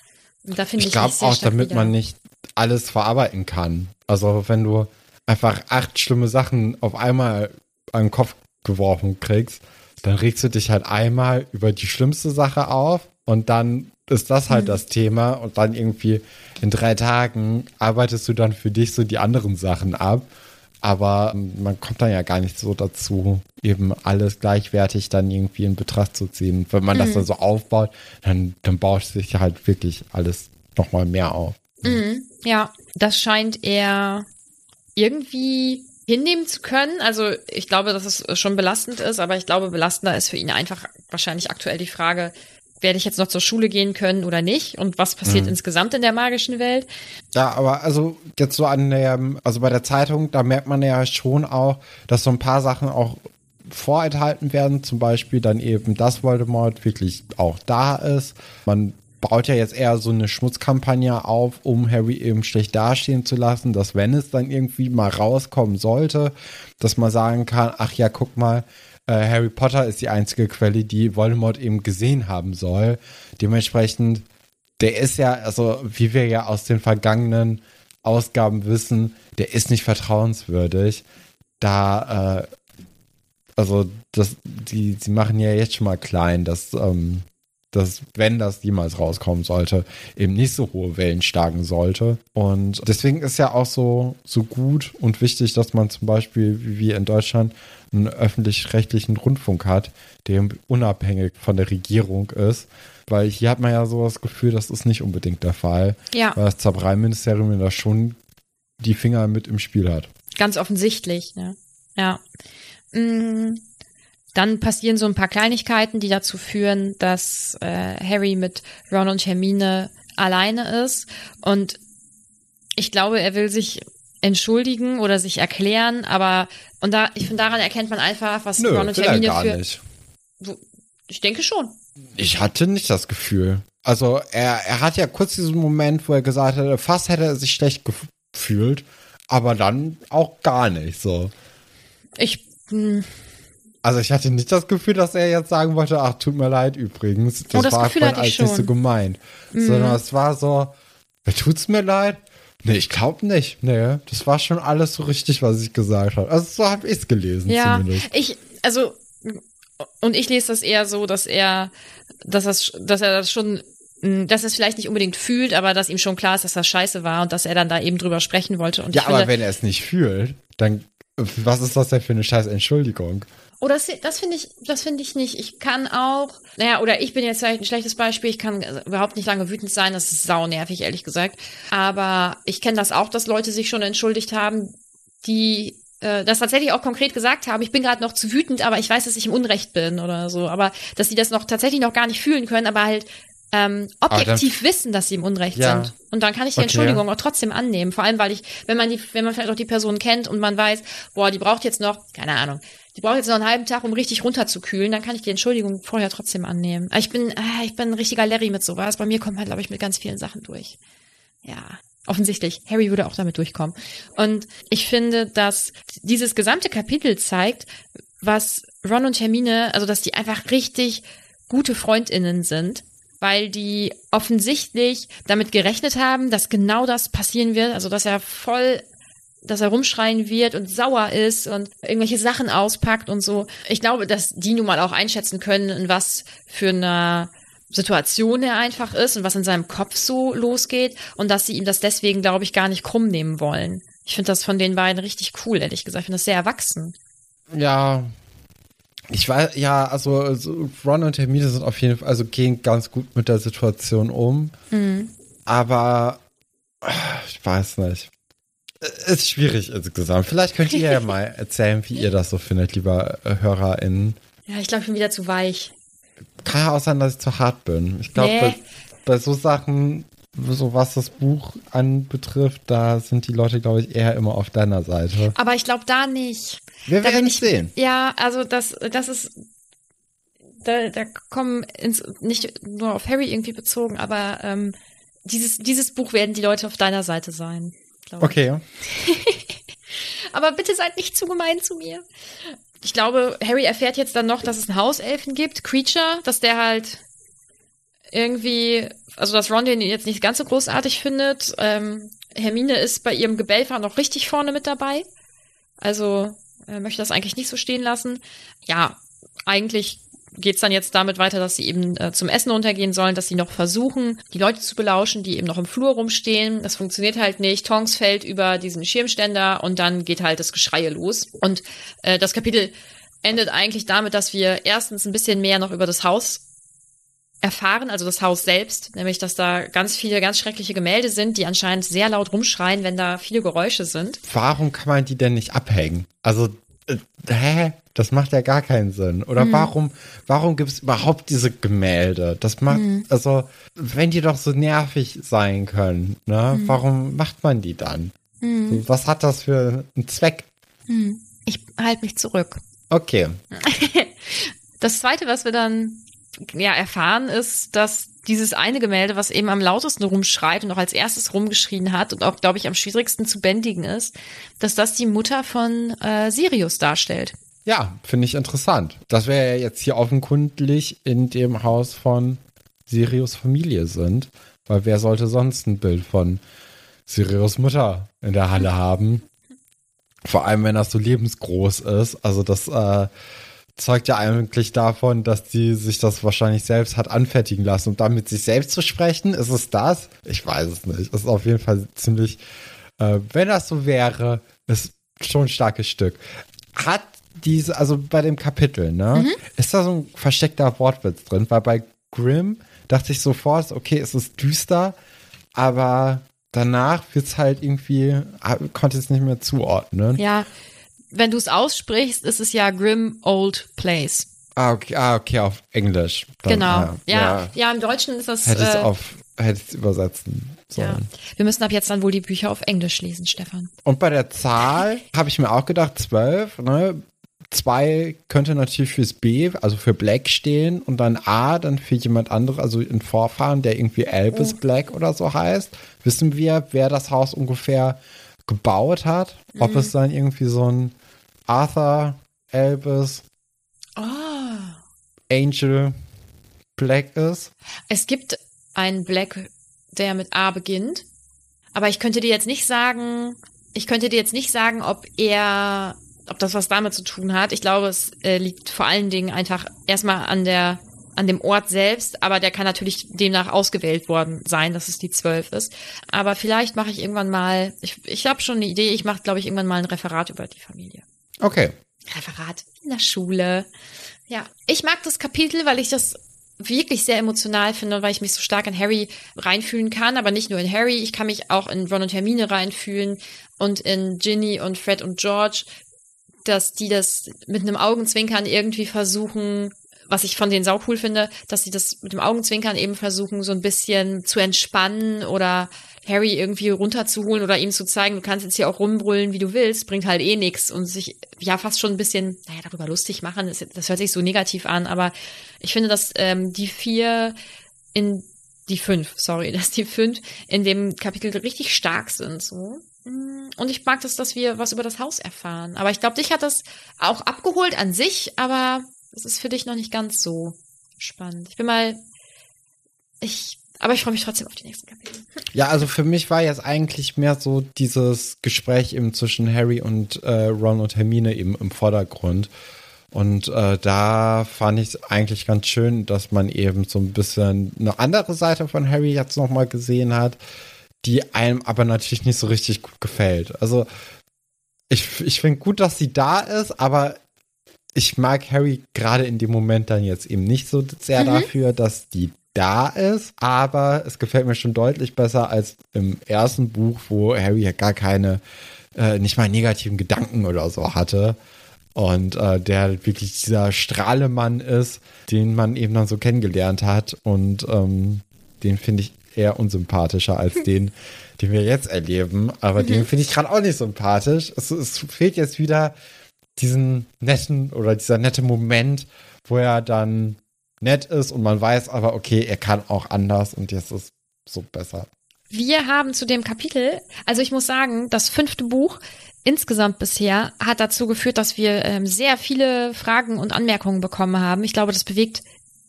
Und da finde ich, Ich glaube auch, damit wieder. man nicht alles verarbeiten kann. Also wenn du einfach acht schlimme Sachen auf einmal an den Kopf geworfen kriegst, dann regst du dich halt einmal über die schlimmste Sache auf und dann ist das Mhm. halt das Thema und dann irgendwie in drei Tagen arbeitest du dann für dich so die anderen Sachen ab. Aber man kommt dann ja gar nicht so dazu, eben alles gleichwertig dann irgendwie in Betracht zu ziehen. Wenn man Mhm. das dann so aufbaut, dann, dann baut sich halt wirklich alles nochmal mehr auf. Mhm. Ja, das scheint er irgendwie hinnehmen zu können. Also ich glaube, dass es schon belastend ist, aber ich glaube, belastender ist für ihn einfach wahrscheinlich aktuell die Frage, werde ich jetzt noch zur Schule gehen können oder nicht? Und was passiert insgesamt in der magischen Welt? Ja, aber also jetzt so an der, also bei der Zeitung, da merkt man ja schon auch, dass so ein paar Sachen auch vorenthalten werden. Zum Beispiel dann eben, dass Voldemort wirklich auch da ist. Man baut ja jetzt eher so eine Schmutzkampagne auf, um Harry eben schlecht dastehen zu lassen, dass wenn es dann irgendwie mal rauskommen sollte, dass man sagen kann, ach ja, guck mal, äh, Harry Potter ist die einzige Quelle, die Voldemort eben gesehen haben soll. Dementsprechend der ist ja, also wie wir ja aus den vergangenen Ausgaben wissen, der ist nicht vertrauenswürdig. Da, äh, also das, die, sie machen ja jetzt schon mal klein, dass, ähm, dass, wenn das jemals rauskommen sollte, eben nicht so hohe Wellen schlagen sollte. Und deswegen ist ja auch so, so gut und wichtig, dass man zum Beispiel, wie in Deutschland, einen öffentlich-rechtlichen Rundfunk hat, der unabhängig von der Regierung ist. Weil hier hat man ja so das Gefühl, das ist nicht unbedingt der Fall. Ja. Weil das Zaubereiministerium da schon die Finger mit im Spiel hat. Ganz offensichtlich, ja. Ja. Mm, Dann passieren so ein paar Kleinigkeiten, die dazu führen, dass äh, Harry mit Ron und Hermine alleine ist. Und ich glaube, er will sich entschuldigen oder sich erklären, aber und da, ich finde, daran erkennt man einfach, was Ron und Hermine für. nicht. Ich denke schon. Ich hatte nicht das Gefühl. Also er, er hat ja kurz diesen Moment, wo er gesagt hat, fast hätte er sich schlecht gefühlt, aber dann auch gar nicht so. Ich, hm, Also ich hatte nicht das Gefühl, dass er jetzt sagen wollte, ach, tut mir leid übrigens. Das, Oh, das war Gefühl hatte ich alles nicht so schon. Mhm. gemeint. Sondern es war so, tut's mir leid? Nee, ich glaube nicht. Nee, das war schon alles so richtig, was ich gesagt habe. Also so habe ich es gelesen Ja, zumindest. ich, also, und ich lese das eher so, dass er, dass das, dass er das schon, mh, dass er es vielleicht nicht unbedingt fühlt, aber dass ihm schon klar ist, dass das scheiße war und dass er dann da eben drüber sprechen wollte. Und Ja, ich finde, aber wenn er es nicht fühlt, dann was ist das denn für eine scheiß Entschuldigung? Oh, das, das finde ich, das finde ich nicht. Ich kann auch, naja, oder ich bin jetzt vielleicht ein schlechtes Beispiel. Ich kann überhaupt nicht lange wütend sein. Das ist saunervig, ehrlich gesagt. Aber ich kenne das auch, dass Leute sich schon entschuldigt haben, die äh, das tatsächlich auch konkret gesagt haben. Ich bin gerade noch zu wütend, aber ich weiß, dass ich im Unrecht bin oder so. Aber dass sie das noch tatsächlich noch gar nicht fühlen können, aber halt ähm, objektiv wissen, dass sie im Unrecht Ja. sind. Und dann kann ich die Okay. Entschuldigung auch trotzdem annehmen. Vor allem, weil ich, wenn man die, wenn man vielleicht auch die Person kennt und man weiß, boah, die braucht jetzt noch, keine Ahnung, die braucht jetzt noch einen halben Tag, um richtig runterzukühlen, dann kann ich die Entschuldigung vorher trotzdem annehmen. Ich bin, äh, ich bin ein richtiger Larry mit sowas. Bei mir kommt man, glaube ich, mit ganz vielen Sachen durch. Ja. Offensichtlich. Harry würde auch damit durchkommen. Und ich finde, dass dieses gesamte Kapitel zeigt, was Ron und Hermine, also dass die einfach richtig gute Freundinnen sind, weil die offensichtlich damit gerechnet haben, dass genau das passieren wird, also dass er voll dass er rumschreien wird und sauer ist und irgendwelche Sachen auspackt und so. Ich glaube, dass die nun mal auch einschätzen können, in was für einer Situation er einfach ist und was in seinem Kopf so losgeht und dass sie ihm das deswegen, glaube ich, gar nicht krumm nehmen wollen. Ich finde das von den beiden richtig cool, ehrlich gesagt. Ich finde das sehr erwachsen. Ja. Ich weiß, ja, also, also Ron und Hermine sind auf jeden Fall, also gehen ganz gut mit der Situation um. Mhm. Aber ich weiß nicht. Ist schwierig insgesamt. Vielleicht könnt ihr ja mal erzählen, wie ihr das so findet, lieber äh, HörerInnen. Ja, ich glaube, ich bin wieder zu weich. Kann ja auch sein, dass ich zu hart bin. Ich glaube, nee. bei, bei, so Sachen, so was das Buch anbetrifft, da sind die Leute, glaube ich, eher immer auf deiner Seite. Aber ich glaube da nicht. Wir werden es sehen. Ja, also das, das ist, da, da kommen ins, nicht nur auf Harry irgendwie bezogen, aber ähm, dieses, dieses Buch werden die Leute auf deiner Seite sein glaube Okay. Aber bitte seid nicht zu gemein zu mir. Ich glaube, Harry erfährt jetzt dann noch, dass es einen Hauselfen gibt, Creature, dass der halt irgendwie, also dass Ron den jetzt nicht ganz so großartig findet. Ähm, Hermine ist bei ihrem Gebellfahr noch richtig vorne mit dabei. Also äh, möchte das eigentlich nicht so stehen lassen. Ja, eigentlich geht's dann jetzt damit weiter, dass sie eben äh, zum Essen runtergehen sollen, dass sie noch versuchen, die Leute zu belauschen, die eben noch im Flur rumstehen. Das funktioniert halt nicht. Tonks fällt über diesen Schirmständer und dann geht halt das Geschreie los. Und äh, das Kapitel endet eigentlich damit, dass wir erstens ein bisschen mehr noch über das Haus erfahren, also das Haus selbst, nämlich dass da ganz viele ganz schreckliche Gemälde sind, die anscheinend sehr laut rumschreien, wenn da viele Geräusche sind. Warum kann man die denn nicht abhängen? Also, hä? Das macht ja gar keinen Sinn. Oder mhm. warum, warum gibt es überhaupt diese Gemälde? Das macht, mhm. also, wenn die doch so nervig sein können, ne, mhm. warum macht man die dann? Mhm. So, was hat das für einen Zweck? Mhm. Ich halte mich zurück. Okay. Das zweite, was wir dann ja erfahren, ist, dass dieses eine Gemälde, was eben am lautesten rumschreit und auch als erstes rumgeschrien hat und auch, glaube ich, am schwierigsten zu bändigen ist, dass das die Mutter von äh, Sirius darstellt. Ja, finde ich interessant. Das wäre ja jetzt hier offenkundig in dem Haus von Sirius Familie sind, weil wer sollte sonst ein Bild von Sirius Mutter in der Halle haben? Vor allem, wenn das so lebensgroß ist. Also das äh, zeugt ja eigentlich davon, dass die sich das wahrscheinlich selbst hat anfertigen lassen. Und damit sich selbst zu sprechen, ist es das? Ich weiß es nicht. Es ist auf jeden Fall ziemlich, äh, wenn das so wäre, ist schon ein starkes Stück. Hat diese, also bei dem Kapitel, ne, mhm. ist da so ein versteckter Wortwitz drin, weil bei Grimm dachte ich sofort, okay, es ist düster, aber danach wird es halt irgendwie, ah, konnte es nicht mehr zuordnen. Ja, wenn du es aussprichst, ist es ja Grim Old Place. Ah, okay, ah, okay auf Englisch. Dann, genau. Ja, ja, ja, ja. im Deutschen ist das. Hätte es äh, auf, hätte es übersetzen sollen. Ja. Wir müssen ab jetzt dann wohl die Bücher auf Englisch lesen, Stefan. Und bei der Zahl habe ich mir auch gedacht, zwölf, ne? Zwei könnte natürlich fürs B, also für Black stehen und dann A dann für jemand anderes, also ein Vorfahren, der irgendwie Elvis oh. Black oder so heißt. Wissen wir, wer das Haus ungefähr gebaut hat? Mhm. Ob es dann irgendwie so ein Arthur Elvis oh. Angel Black ist? Es gibt einen Black, der mit A beginnt, aber ich könnte dir jetzt nicht sagen, ich könnte dir jetzt nicht sagen, ob er ob das was damit zu tun hat. Ich glaube, es äh, liegt vor allen Dingen einfach erstmal an der an dem Ort selbst, aber der kann natürlich demnach ausgewählt worden sein, dass es die zwölf ist. Aber vielleicht mache ich irgendwann mal, ich, ich habe schon eine Idee, ich mache, glaube ich, irgendwann mal ein Referat über die Familie. Okay. Referat in der Schule. Ja, ich mag das Kapitel, weil ich das wirklich sehr emotional finde, weil ich mich so stark in Harry reinfühlen kann, aber nicht nur in Harry, ich kann mich auch in Ron und Hermine reinfühlen und in Ginny und Fred und George, dass die das mit einem Augenzwinkern irgendwie versuchen, was ich von denen saucool finde, dass sie das mit dem Augenzwinkern eben versuchen, so ein bisschen zu entspannen oder Harry irgendwie runterzuholen oder ihm zu zeigen, du kannst jetzt hier auch rumbrüllen, wie du willst, bringt halt eh nix und sich ja fast schon ein bisschen, naja, darüber lustig machen, das, das hört sich so negativ an, aber ich finde, dass ähm, die vier in die fünf, sorry, dass die fünf in dem Kapitel richtig stark sind, so. Und ich mag das, dass wir was über das Haus erfahren. Aber ich glaube, dich hat das auch abgeholt an sich, aber es ist für dich noch nicht ganz so spannend. Ich bin mal, ich, aber ich freue mich trotzdem auf die nächsten Kapitel. Ja, also für mich war jetzt eigentlich mehr so dieses Gespräch eben zwischen Harry und äh, Ron und Hermine eben im Vordergrund. Und äh, da fand ich es eigentlich ganz schön, dass man eben so ein bisschen eine andere Seite von Harry jetzt nochmal gesehen hat, die einem aber natürlich nicht so richtig gut gefällt. Also ich, ich finde gut, dass sie da ist, aber ich mag Harry gerade in dem Moment dann jetzt eben nicht so sehr mhm. dafür, dass die da ist, aber es gefällt mir schon deutlich besser als im ersten Buch, wo Harry ja gar keine, äh, nicht mal negativen Gedanken oder so hatte. Und äh, der wirklich dieser Strahlemann ist, den man eben dann so kennengelernt hat. Und ähm, den finde ich eher unsympathischer als den, den wir jetzt erleben. Aber mhm. den finde ich gerade auch nicht sympathisch. Es, es fehlt jetzt wieder diesen netten oder dieser nette Moment, wo er dann nett ist und man weiß aber, okay, er kann auch anders und jetzt ist so besser. Wir haben zu dem Kapitel, also ich muss sagen, das fünfte Buch insgesamt bisher hat dazu geführt, dass wir ähm, sehr viele Fragen und Anmerkungen bekommen haben. Ich glaube, das bewegt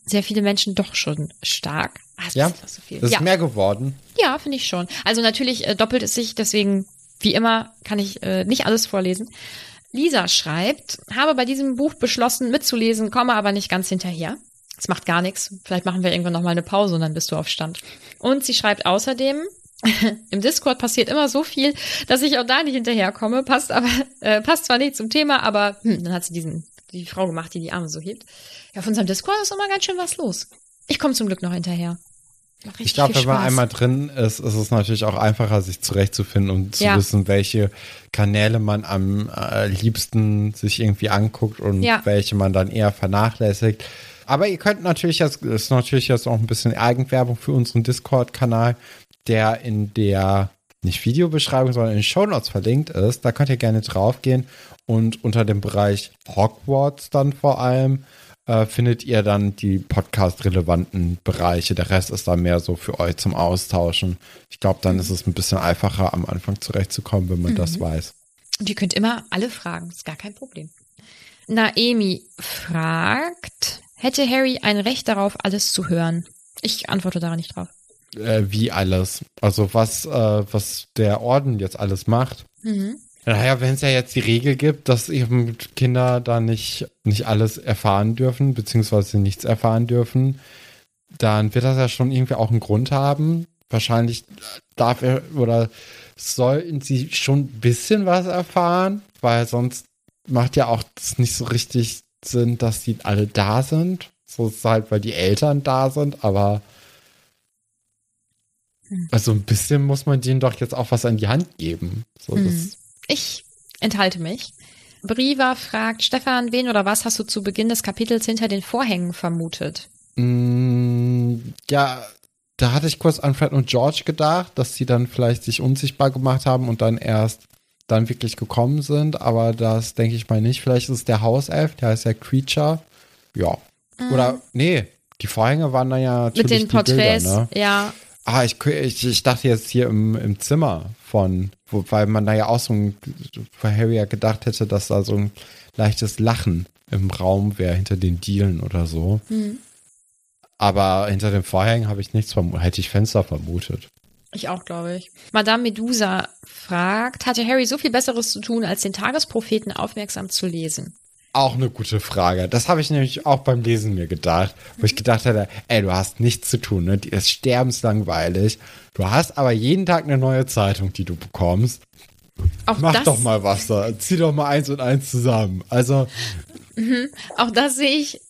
sehr viele Menschen doch schon stark. Ach, ja, das ist, so ist ja. mehr geworden. Ja, finde ich schon. Also natürlich äh, doppelt es sich, deswegen, wie immer, kann ich äh, nicht alles vorlesen. Lisa schreibt, habe bei diesem Buch beschlossen mitzulesen, komme aber nicht ganz hinterher. Es macht gar nichts. Vielleicht machen wir irgendwann noch mal eine Pause und dann bist du auf Stand. Und sie schreibt außerdem, im Discord passiert immer so viel, dass ich auch da nicht hinterherkomme. Passt aber, äh, passt zwar nicht zum Thema, aber hm, dann hat sie diesen, die Frau gemacht, die die Arme so hebt. Ja, auf unserem Discord ist immer ganz schön was los. Ich komme zum Glück noch hinterher. Ich glaube, wenn man einmal drin ist, ist es natürlich auch einfacher, sich zurechtzufinden und zu ja. wissen, welche Kanäle man am äh, liebsten sich irgendwie anguckt und ja. welche man dann eher vernachlässigt. Aber ihr könnt natürlich, das ist natürlich jetzt auch ein bisschen Eigenwerbung für unseren Discord-Kanal, der in der nicht Videobeschreibung, sondern in den Shownotes verlinkt ist. Da könnt ihr gerne draufgehen und unter dem Bereich Hogwarts dann vor allem äh, findet ihr dann die podcast-relevanten Bereiche. Der Rest ist dann mehr so für euch zum Austauschen. Ich glaube, dann ist es ein bisschen einfacher, am Anfang zurechtzukommen, wenn man mhm. das weiß. Und ihr könnt immer alle fragen, ist gar kein Problem. Naemi fragt, hätte Harry ein Recht darauf, alles zu hören? Ich antworte da nicht drauf. Äh, wie alles? Also was, äh, was der Orden jetzt alles macht? Mhm. Naja, wenn es ja jetzt die Regel gibt, dass eben Kinder da nicht, nicht alles erfahren dürfen, beziehungsweise nichts erfahren dürfen, dann wird das ja schon irgendwie auch einen Grund haben. Wahrscheinlich darf er oder sollten sie schon ein bisschen was erfahren, weil sonst macht ja auch das nicht so richtig Sinn, dass die alle da sind. So ist es halt, weil die Eltern da sind, aber hm. also ein bisschen muss man denen doch jetzt auch was an die Hand geben. So, hm. ich enthalte mich. Briva fragt, Stefan, wen oder was hast du zu Beginn des Kapitels hinter den Vorhängen vermutet? Mm, ja, da hatte ich kurz an Fred und George gedacht, dass sie dann vielleicht sich unsichtbar gemacht haben und dann erst dann wirklich gekommen sind, aber das denke ich mal nicht. Vielleicht ist es der Hauself, der heißt ja Creature. Ja. Mhm. Oder, nee, die Vorhänge waren dann ja Mit den Porträts, Bilder, ne? ja. Ah, ich, ich, ich dachte jetzt hier im, im Zimmer von, wo, weil man da ja auch so ein, wo Harry ja gedacht hätte, dass da so ein leichtes Lachen im Raum wäre hinter den Dielen oder so. Mhm. Aber hinter den Vorhängen habe ich nichts vermutet, hätte ich Fenster vermutet. Ich auch, glaube ich. Madame Medusa fragt, hatte Harry so viel Besseres zu tun, als den Tagespropheten aufmerksam zu lesen? Auch eine gute Frage. Das habe ich nämlich auch beim Lesen mir gedacht, wo ich gedacht hatte, ey, du hast nichts zu tun, ne? Die ist sterbenslangweilig. Du hast aber jeden Tag eine neue Zeitung, die du bekommst. Auch Mach doch mal was da. Zieh doch mal eins und eins zusammen. Also. Mhm. Auch das sehe ich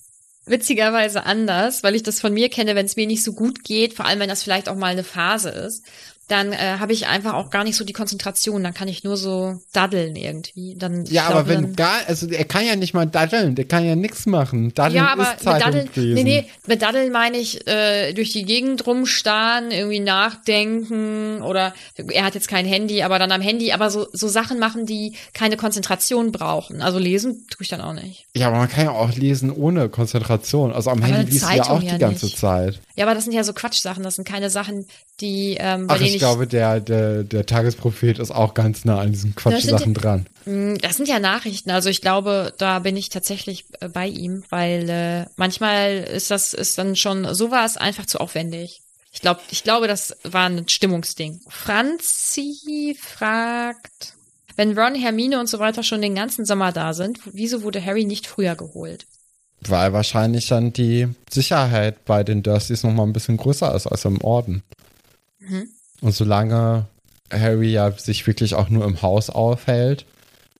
witzigerweise anders, weil ich das von mir kenne, wenn es mir nicht so gut geht, vor allem wenn das vielleicht auch mal eine Phase ist dann äh, habe ich einfach auch gar nicht so die Konzentration. Dann kann ich nur so daddeln irgendwie. Dann, ja, aber wenn dann, gar, also er kann ja nicht mal daddeln, der kann ja nichts machen. Daddeln ja, aber ist mit Daddeln, nee, nee, mit Daddeln meine ich äh, durch die Gegend rumstarren, irgendwie nachdenken oder er hat jetzt kein Handy, aber dann am Handy, aber so, so Sachen machen, die keine Konzentration brauchen. Also lesen tue ich dann auch nicht. Ja, aber man kann ja auch lesen ohne Konzentration. Also am aber Handy liest du ja auch die ganze nicht. Zeit. Ja, aber das sind ja so Quatschsachen. Das sind keine Sachen, die, ähm, bei Ach, denen ich ich. glaube, der, der, der Tagesprophet ist auch ganz nah an diesen Quatschsachen dran. Mm, Das sind ja Nachrichten. Also ich glaube, da bin ich tatsächlich äh, bei ihm, weil äh, manchmal ist das ist dann schon sowas einfach zu aufwendig. Ich glaube, ich glaube, das war ein Stimmungsding. Franzi fragt, wenn Ron, Hermine und so weiter schon den ganzen Sommer da sind, wieso wurde Harry nicht früher geholt? Weil wahrscheinlich dann die Sicherheit bei den Dursleys noch mal ein bisschen größer ist als im Orden. Mhm. Und solange Harry ja sich wirklich auch nur im Haus aufhält,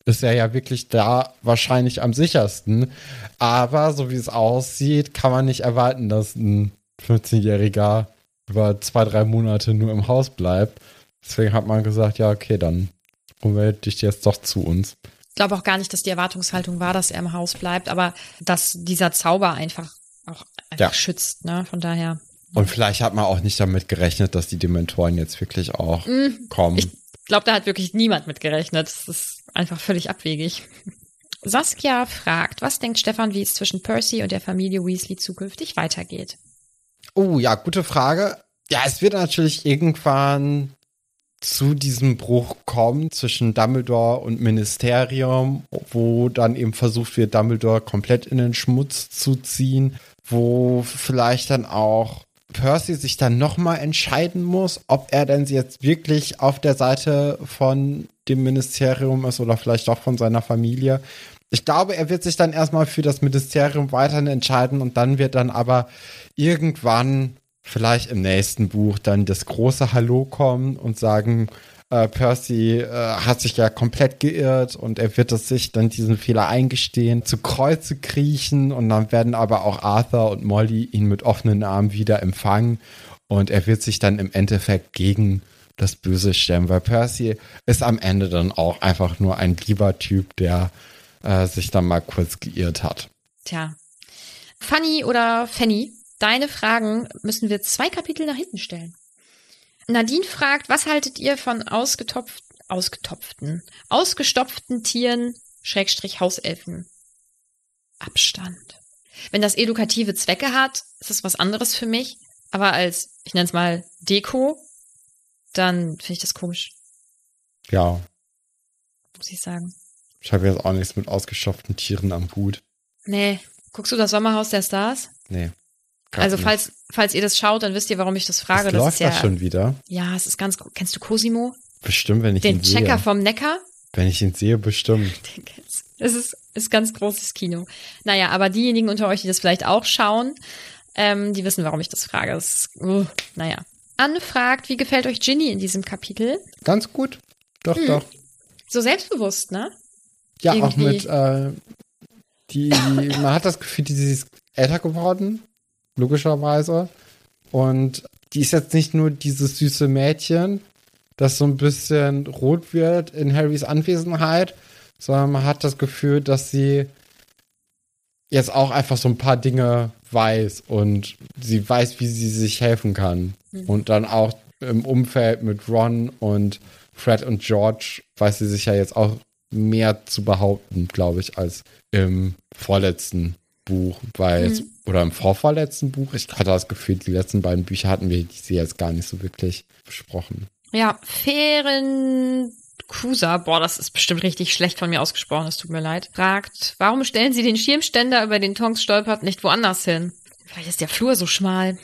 ist er ja wirklich da wahrscheinlich am sichersten. Aber so wie es aussieht, kann man nicht erwarten, dass ein 15-Jähriger über zwei, drei Monate nur im Haus bleibt. Deswegen hat man gesagt, ja, okay, dann wir dich jetzt doch zu uns. Ich glaube auch gar nicht, dass die Erwartungshaltung war, dass er im Haus bleibt, aber dass dieser Zauber einfach auch einfach Ja. schützt, ne? Von daher. Und vielleicht hat man auch nicht damit gerechnet, dass die Dementoren jetzt wirklich auch kommen. Ich glaube, da hat wirklich niemand mit gerechnet. Das ist einfach völlig abwegig. Saskia fragt, was denkt Stefan, wie es zwischen Percy und der Familie Weasley zukünftig weitergeht? Oh ja, gute Frage. Ja, es wird natürlich irgendwann zu diesem Bruch kommen zwischen Dumbledore und Ministerium, wo dann eben versucht wird, Dumbledore komplett in den Schmutz zu ziehen, wo vielleicht dann auch Percy sich dann nochmal entscheiden muss, ob er denn jetzt wirklich auf der Seite von dem Ministerium ist oder vielleicht doch von seiner Familie. Ich glaube, er wird sich dann erstmal für das Ministerium weiterhin entscheiden und dann wird dann aber irgendwann, vielleicht im nächsten Buch, dann das große Hallo kommen und sagen, äh, Percy äh, hat sich ja komplett geirrt und er wird es sich dann diesen Fehler eingestehen, zu Kreuze kriechen und dann werden aber auch Arthur und Molly ihn mit offenen Armen wieder empfangen und er wird sich dann im Endeffekt gegen das Böse stellen, weil Percy ist am Ende dann auch einfach nur ein lieber Typ, der äh, sich dann mal kurz geirrt hat. Tja. Fanny oder Fanny, deine Fragen müssen wir zwei Kapitel nach hinten stellen. Nadine fragt, was haltet ihr von ausgetopft, ausgetopften, ausgestopften Tieren, Schrägstrich Hauselfen? Abstand. Wenn das edukative Zwecke hat, ist es was anderes für mich. Aber als, ich nenne es mal Deko, dann finde ich das komisch, Ja, muss ich sagen. ich habe jetzt auch nichts mit ausgestopften Tieren am Hut. Nee. Guckst du das Sommerhaus der Stars? Nee. Also falls, falls ihr das schaut, dann wisst ihr, warum ich das frage. Was das läuft ist ja, das schon wieder? ja, es ist ganz, kennst du Cosimo? Bestimmt, wenn ich Den ihn sehe. Checker vom Neckar? Wenn ich ihn sehe, bestimmt. Den kennst du. Es ist, ist ganz großes Kino. Naja, aber diejenigen unter euch, die das vielleicht auch schauen, ähm, die wissen, warum ich das frage. Das ist, uh, naja. Anne fragt, wie gefällt euch Ginny in diesem Kapitel? Ganz gut. Doch, Hm. doch. So selbstbewusst, ne? Ja, auch Irgendwie- mit, äh, die, man hat das Gefühl, die ist älter geworden, logischerweise. Und die ist jetzt nicht nur dieses süße Mädchen, das so ein bisschen rot wird in Harrys Anwesenheit, sondern man hat das Gefühl, dass sie jetzt auch einfach so ein paar Dinge weiß und sie weiß, wie sie sich helfen kann. Und dann auch im Umfeld mit Ron und Fred und George weiß sie sich ja jetzt auch mehr zu behaupten, glaube ich, als im vorletzten Buch, weil oder im vorvorletzten Buch. Ich hatte das Gefühl, die letzten beiden Bücher hatten wir die jetzt gar nicht so wirklich besprochen. Ja, Feren Kusa, boah, das ist bestimmt richtig schlecht von mir ausgesprochen, es tut mir leid, fragt, warum stellen Sie den Schirmständer, über den Tonks stolpert, nicht woanders hin? Vielleicht ist der Flur so schmal.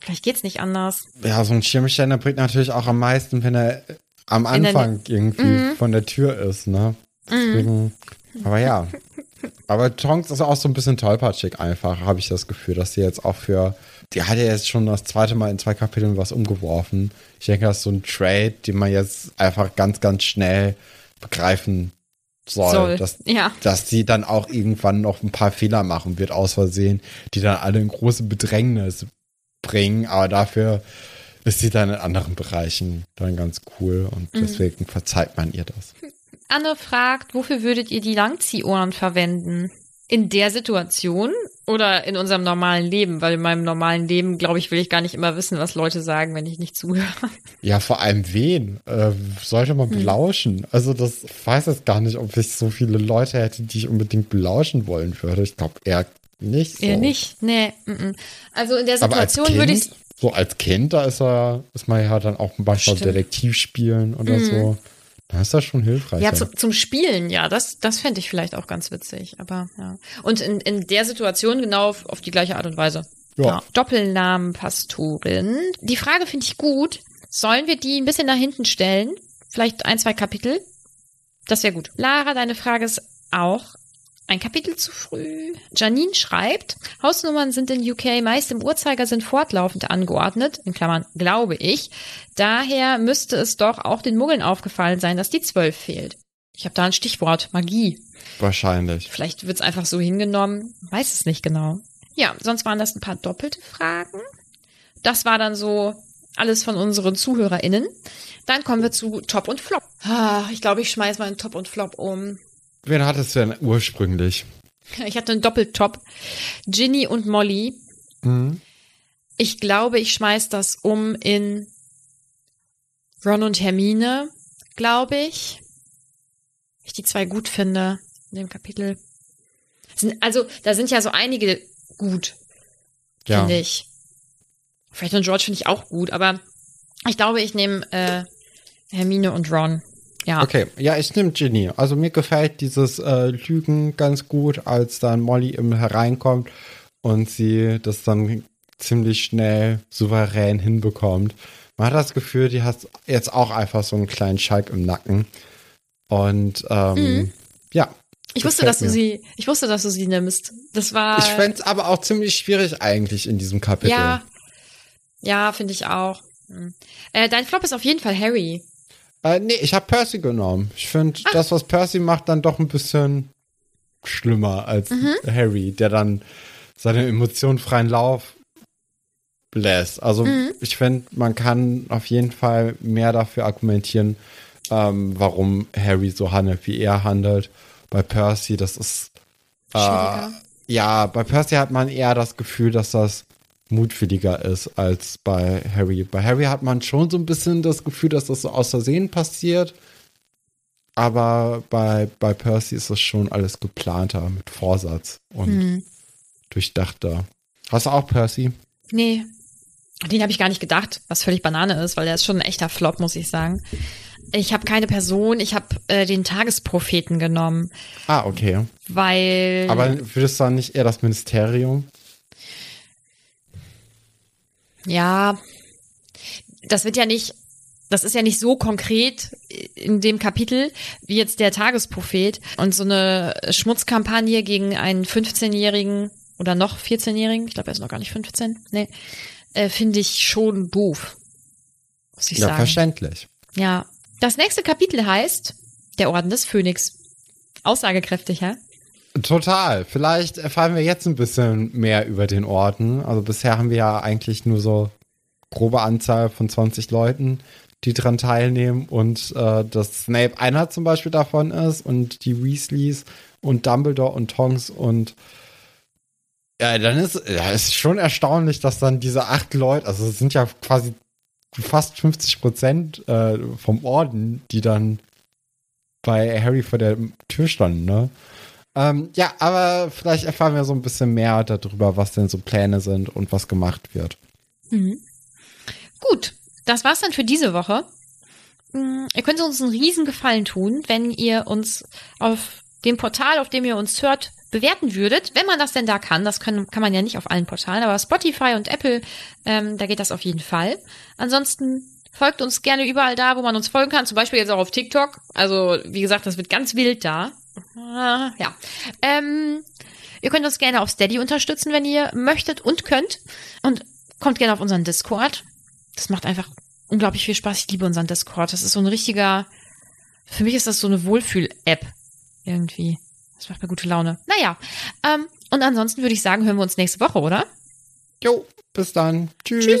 Vielleicht geht's nicht anders. Ja, so ein Schirmständer bringt natürlich auch am meisten, wenn er am In der Anfang irgendwie von der Tür ist, ne? Deswegen, aber ja. Aber Tonks ist auch so ein bisschen tollpatschig einfach, habe ich das Gefühl, dass sie jetzt auch für, die hat ja jetzt schon das zweite Mal in zwei Kapiteln was umgeworfen. Ich denke, das ist so ein Trade, den man jetzt einfach ganz, ganz schnell begreifen soll. Soll, Dass, ja. dass sie dann auch irgendwann noch ein paar Fehler machen wird, aus Versehen, die dann alle in große Bedrängnis bringen, aber dafür ist sie dann in anderen Bereichen dann ganz cool und Mhm. deswegen verzeiht man ihr das. Anne fragt, wofür würdet ihr die Langziehohren verwenden? In der Situation oder in unserem normalen Leben? Weil in meinem normalen Leben, glaube ich, will ich gar nicht immer wissen, was Leute sagen, wenn ich nicht zuhöre. Ja, vor allem wen? Äh, sollte man Hm. belauschen? Also das ich weiß jetzt gar nicht, ob ich so viele Leute hätte, die ich unbedingt belauschen wollen würde. Ich glaube eher nicht so. Eher nicht. Nee. mm, mm. Also in der Situation würde ich so als Kind, da ist er, ist man ja dann auch manchmal Stimmt. Detektiv spielen oder so. Da ist das schon hilfreich. Ja, zu, zum Spielen, ja, das, das fände ich vielleicht auch ganz witzig. Aber ja. Und in, in der Situation genau auf, auf die gleiche Art und Weise. Ja. Doppelnamen Pastorin. Die Frage finde ich gut. Sollen wir die ein bisschen nach hinten stellen? Vielleicht ein, zwei Kapitel? Das wäre gut. Lara, deine Frage ist auch ein Kapitel zu früh. Janine schreibt, Hausnummern sind in UK meist im Uhrzeigersinn fortlaufend angeordnet, in Klammern glaube ich. Daher müsste es doch auch den Muggeln aufgefallen sein, dass die 12 fehlt. Ich habe da ein Stichwort, Magie. Wahrscheinlich. Vielleicht wird's einfach so hingenommen, weiß es nicht genau. Ja, sonst waren das ein paar doppelte Fragen. Das war dann so alles von unseren ZuhörerInnen. Dann kommen wir zu Top und Flop. Ah, ich glaube, ich schmeiß mal einen Top und Flop um. Wen hattest du denn ursprünglich? Ich hatte einen Doppeltop. Ginny und Molly. Ich glaube, ich schmeiß das um in Ron und Hermine, glaube ich. Ich die zwei gut finde in dem Kapitel. Sind, also, da sind ja so einige gut, Ja. finde ich. Fred und George finde ich auch gut, aber ich glaube, ich nehme äh, Hermine und Ron. Ja. Okay, ja, ich nehme Ginny. Also mir gefällt dieses äh, Lügen ganz gut, als dann Molly im hereinkommt und sie das dann ziemlich schnell souverän hinbekommt. Man hat das Gefühl, die hat jetzt auch einfach so einen kleinen Schalk im Nacken. Und ähm, ja. Mhm. Ich wusste, dass du sie, ich wusste, dass du sie nimmst. Das war. Ich fände es aber auch ziemlich schwierig eigentlich in diesem Kapitel. Ja, ja, finde ich auch. Hm. Äh, dein Flop ist auf jeden Fall Harry. Äh, nee, ich habe Percy genommen. Ich finde das, was Percy macht, dann doch ein bisschen schlimmer als Mhm. Harry, der dann seine Emotionen freien Lauf lässt. Also Mhm. ich finde, man kann auf jeden Fall mehr dafür argumentieren, ähm, warum Harry so handelt, wie er handelt. Bei Percy, das ist äh, ja, bei Percy hat man eher das Gefühl, dass das mutwilliger ist als bei Harry. Bei Harry hat man schon so ein bisschen das Gefühl, dass das so aus Versehen passiert. Aber bei, bei Percy ist das schon alles geplanter, mit Vorsatz und Hm. durchdachter. Hast du auch Percy? Nee, den habe ich gar nicht gedacht, was völlig Banane ist, weil der ist schon ein echter Flop, muss ich sagen. Ich habe keine Person, ich habe äh, den Tagespropheten genommen, Ah, okay. weil Aber würdest du dann nicht eher das Ministerium? Ja, das wird ja nicht, das ist ja nicht so konkret in dem Kapitel wie jetzt der Tagesprophet und so eine Schmutzkampagne gegen einen 15-jährigen oder noch 14-jährigen, ich glaube, er ist noch gar nicht 15, nee, äh, finde ich schon doof, muss ich Ja, sagen. verständlich. Ja. Das nächste Kapitel heißt Der Orden des Phönix. Aussagekräftig, hä? Total. Vielleicht erfahren wir jetzt ein bisschen mehr über den Orden. Also bisher haben wir ja eigentlich nur so grobe Anzahl von 20 Leuten, die dran teilnehmen und äh, dass Snape einer zum Beispiel davon ist und die Weasleys und Dumbledore und Tonks und ja, dann ist ja, es ist schon erstaunlich, dass dann diese acht Leute, also es sind ja quasi fast 50 Prozent äh, vom Orden, die dann bei Harry vor der Tür standen, ne? Ähm, ja, aber vielleicht erfahren wir so ein bisschen mehr darüber, was denn so Pläne sind und was gemacht wird. Mhm. Gut, das war's dann für diese Woche. Mm, Ihr könnt uns einen riesen Gefallen tun, wenn ihr uns auf dem Portal, auf dem ihr uns hört, bewerten würdet, wenn man das denn da kann. Das kann, kann man ja nicht auf allen Portalen, aber Spotify und Apple, ähm, da geht das auf jeden Fall. Ansonsten folgt uns gerne überall da, wo man uns folgen kann. Zum Beispiel jetzt auch auf TikTok. Also, wie gesagt, das wird ganz wild da. Ah, ja. Ähm, ihr könnt uns gerne auf Steady unterstützen, wenn ihr möchtet und könnt. Und kommt gerne auf unseren Discord. Das macht einfach unglaublich viel Spaß. Ich liebe unseren Discord. Das ist so ein richtiger, für mich ist das so eine Wohlfühl-App. Irgendwie. Das macht mir gute Laune. Naja. Ähm, und ansonsten würde ich sagen, hören wir uns nächste Woche, oder? Jo, bis dann. Tschüss. Tschüss.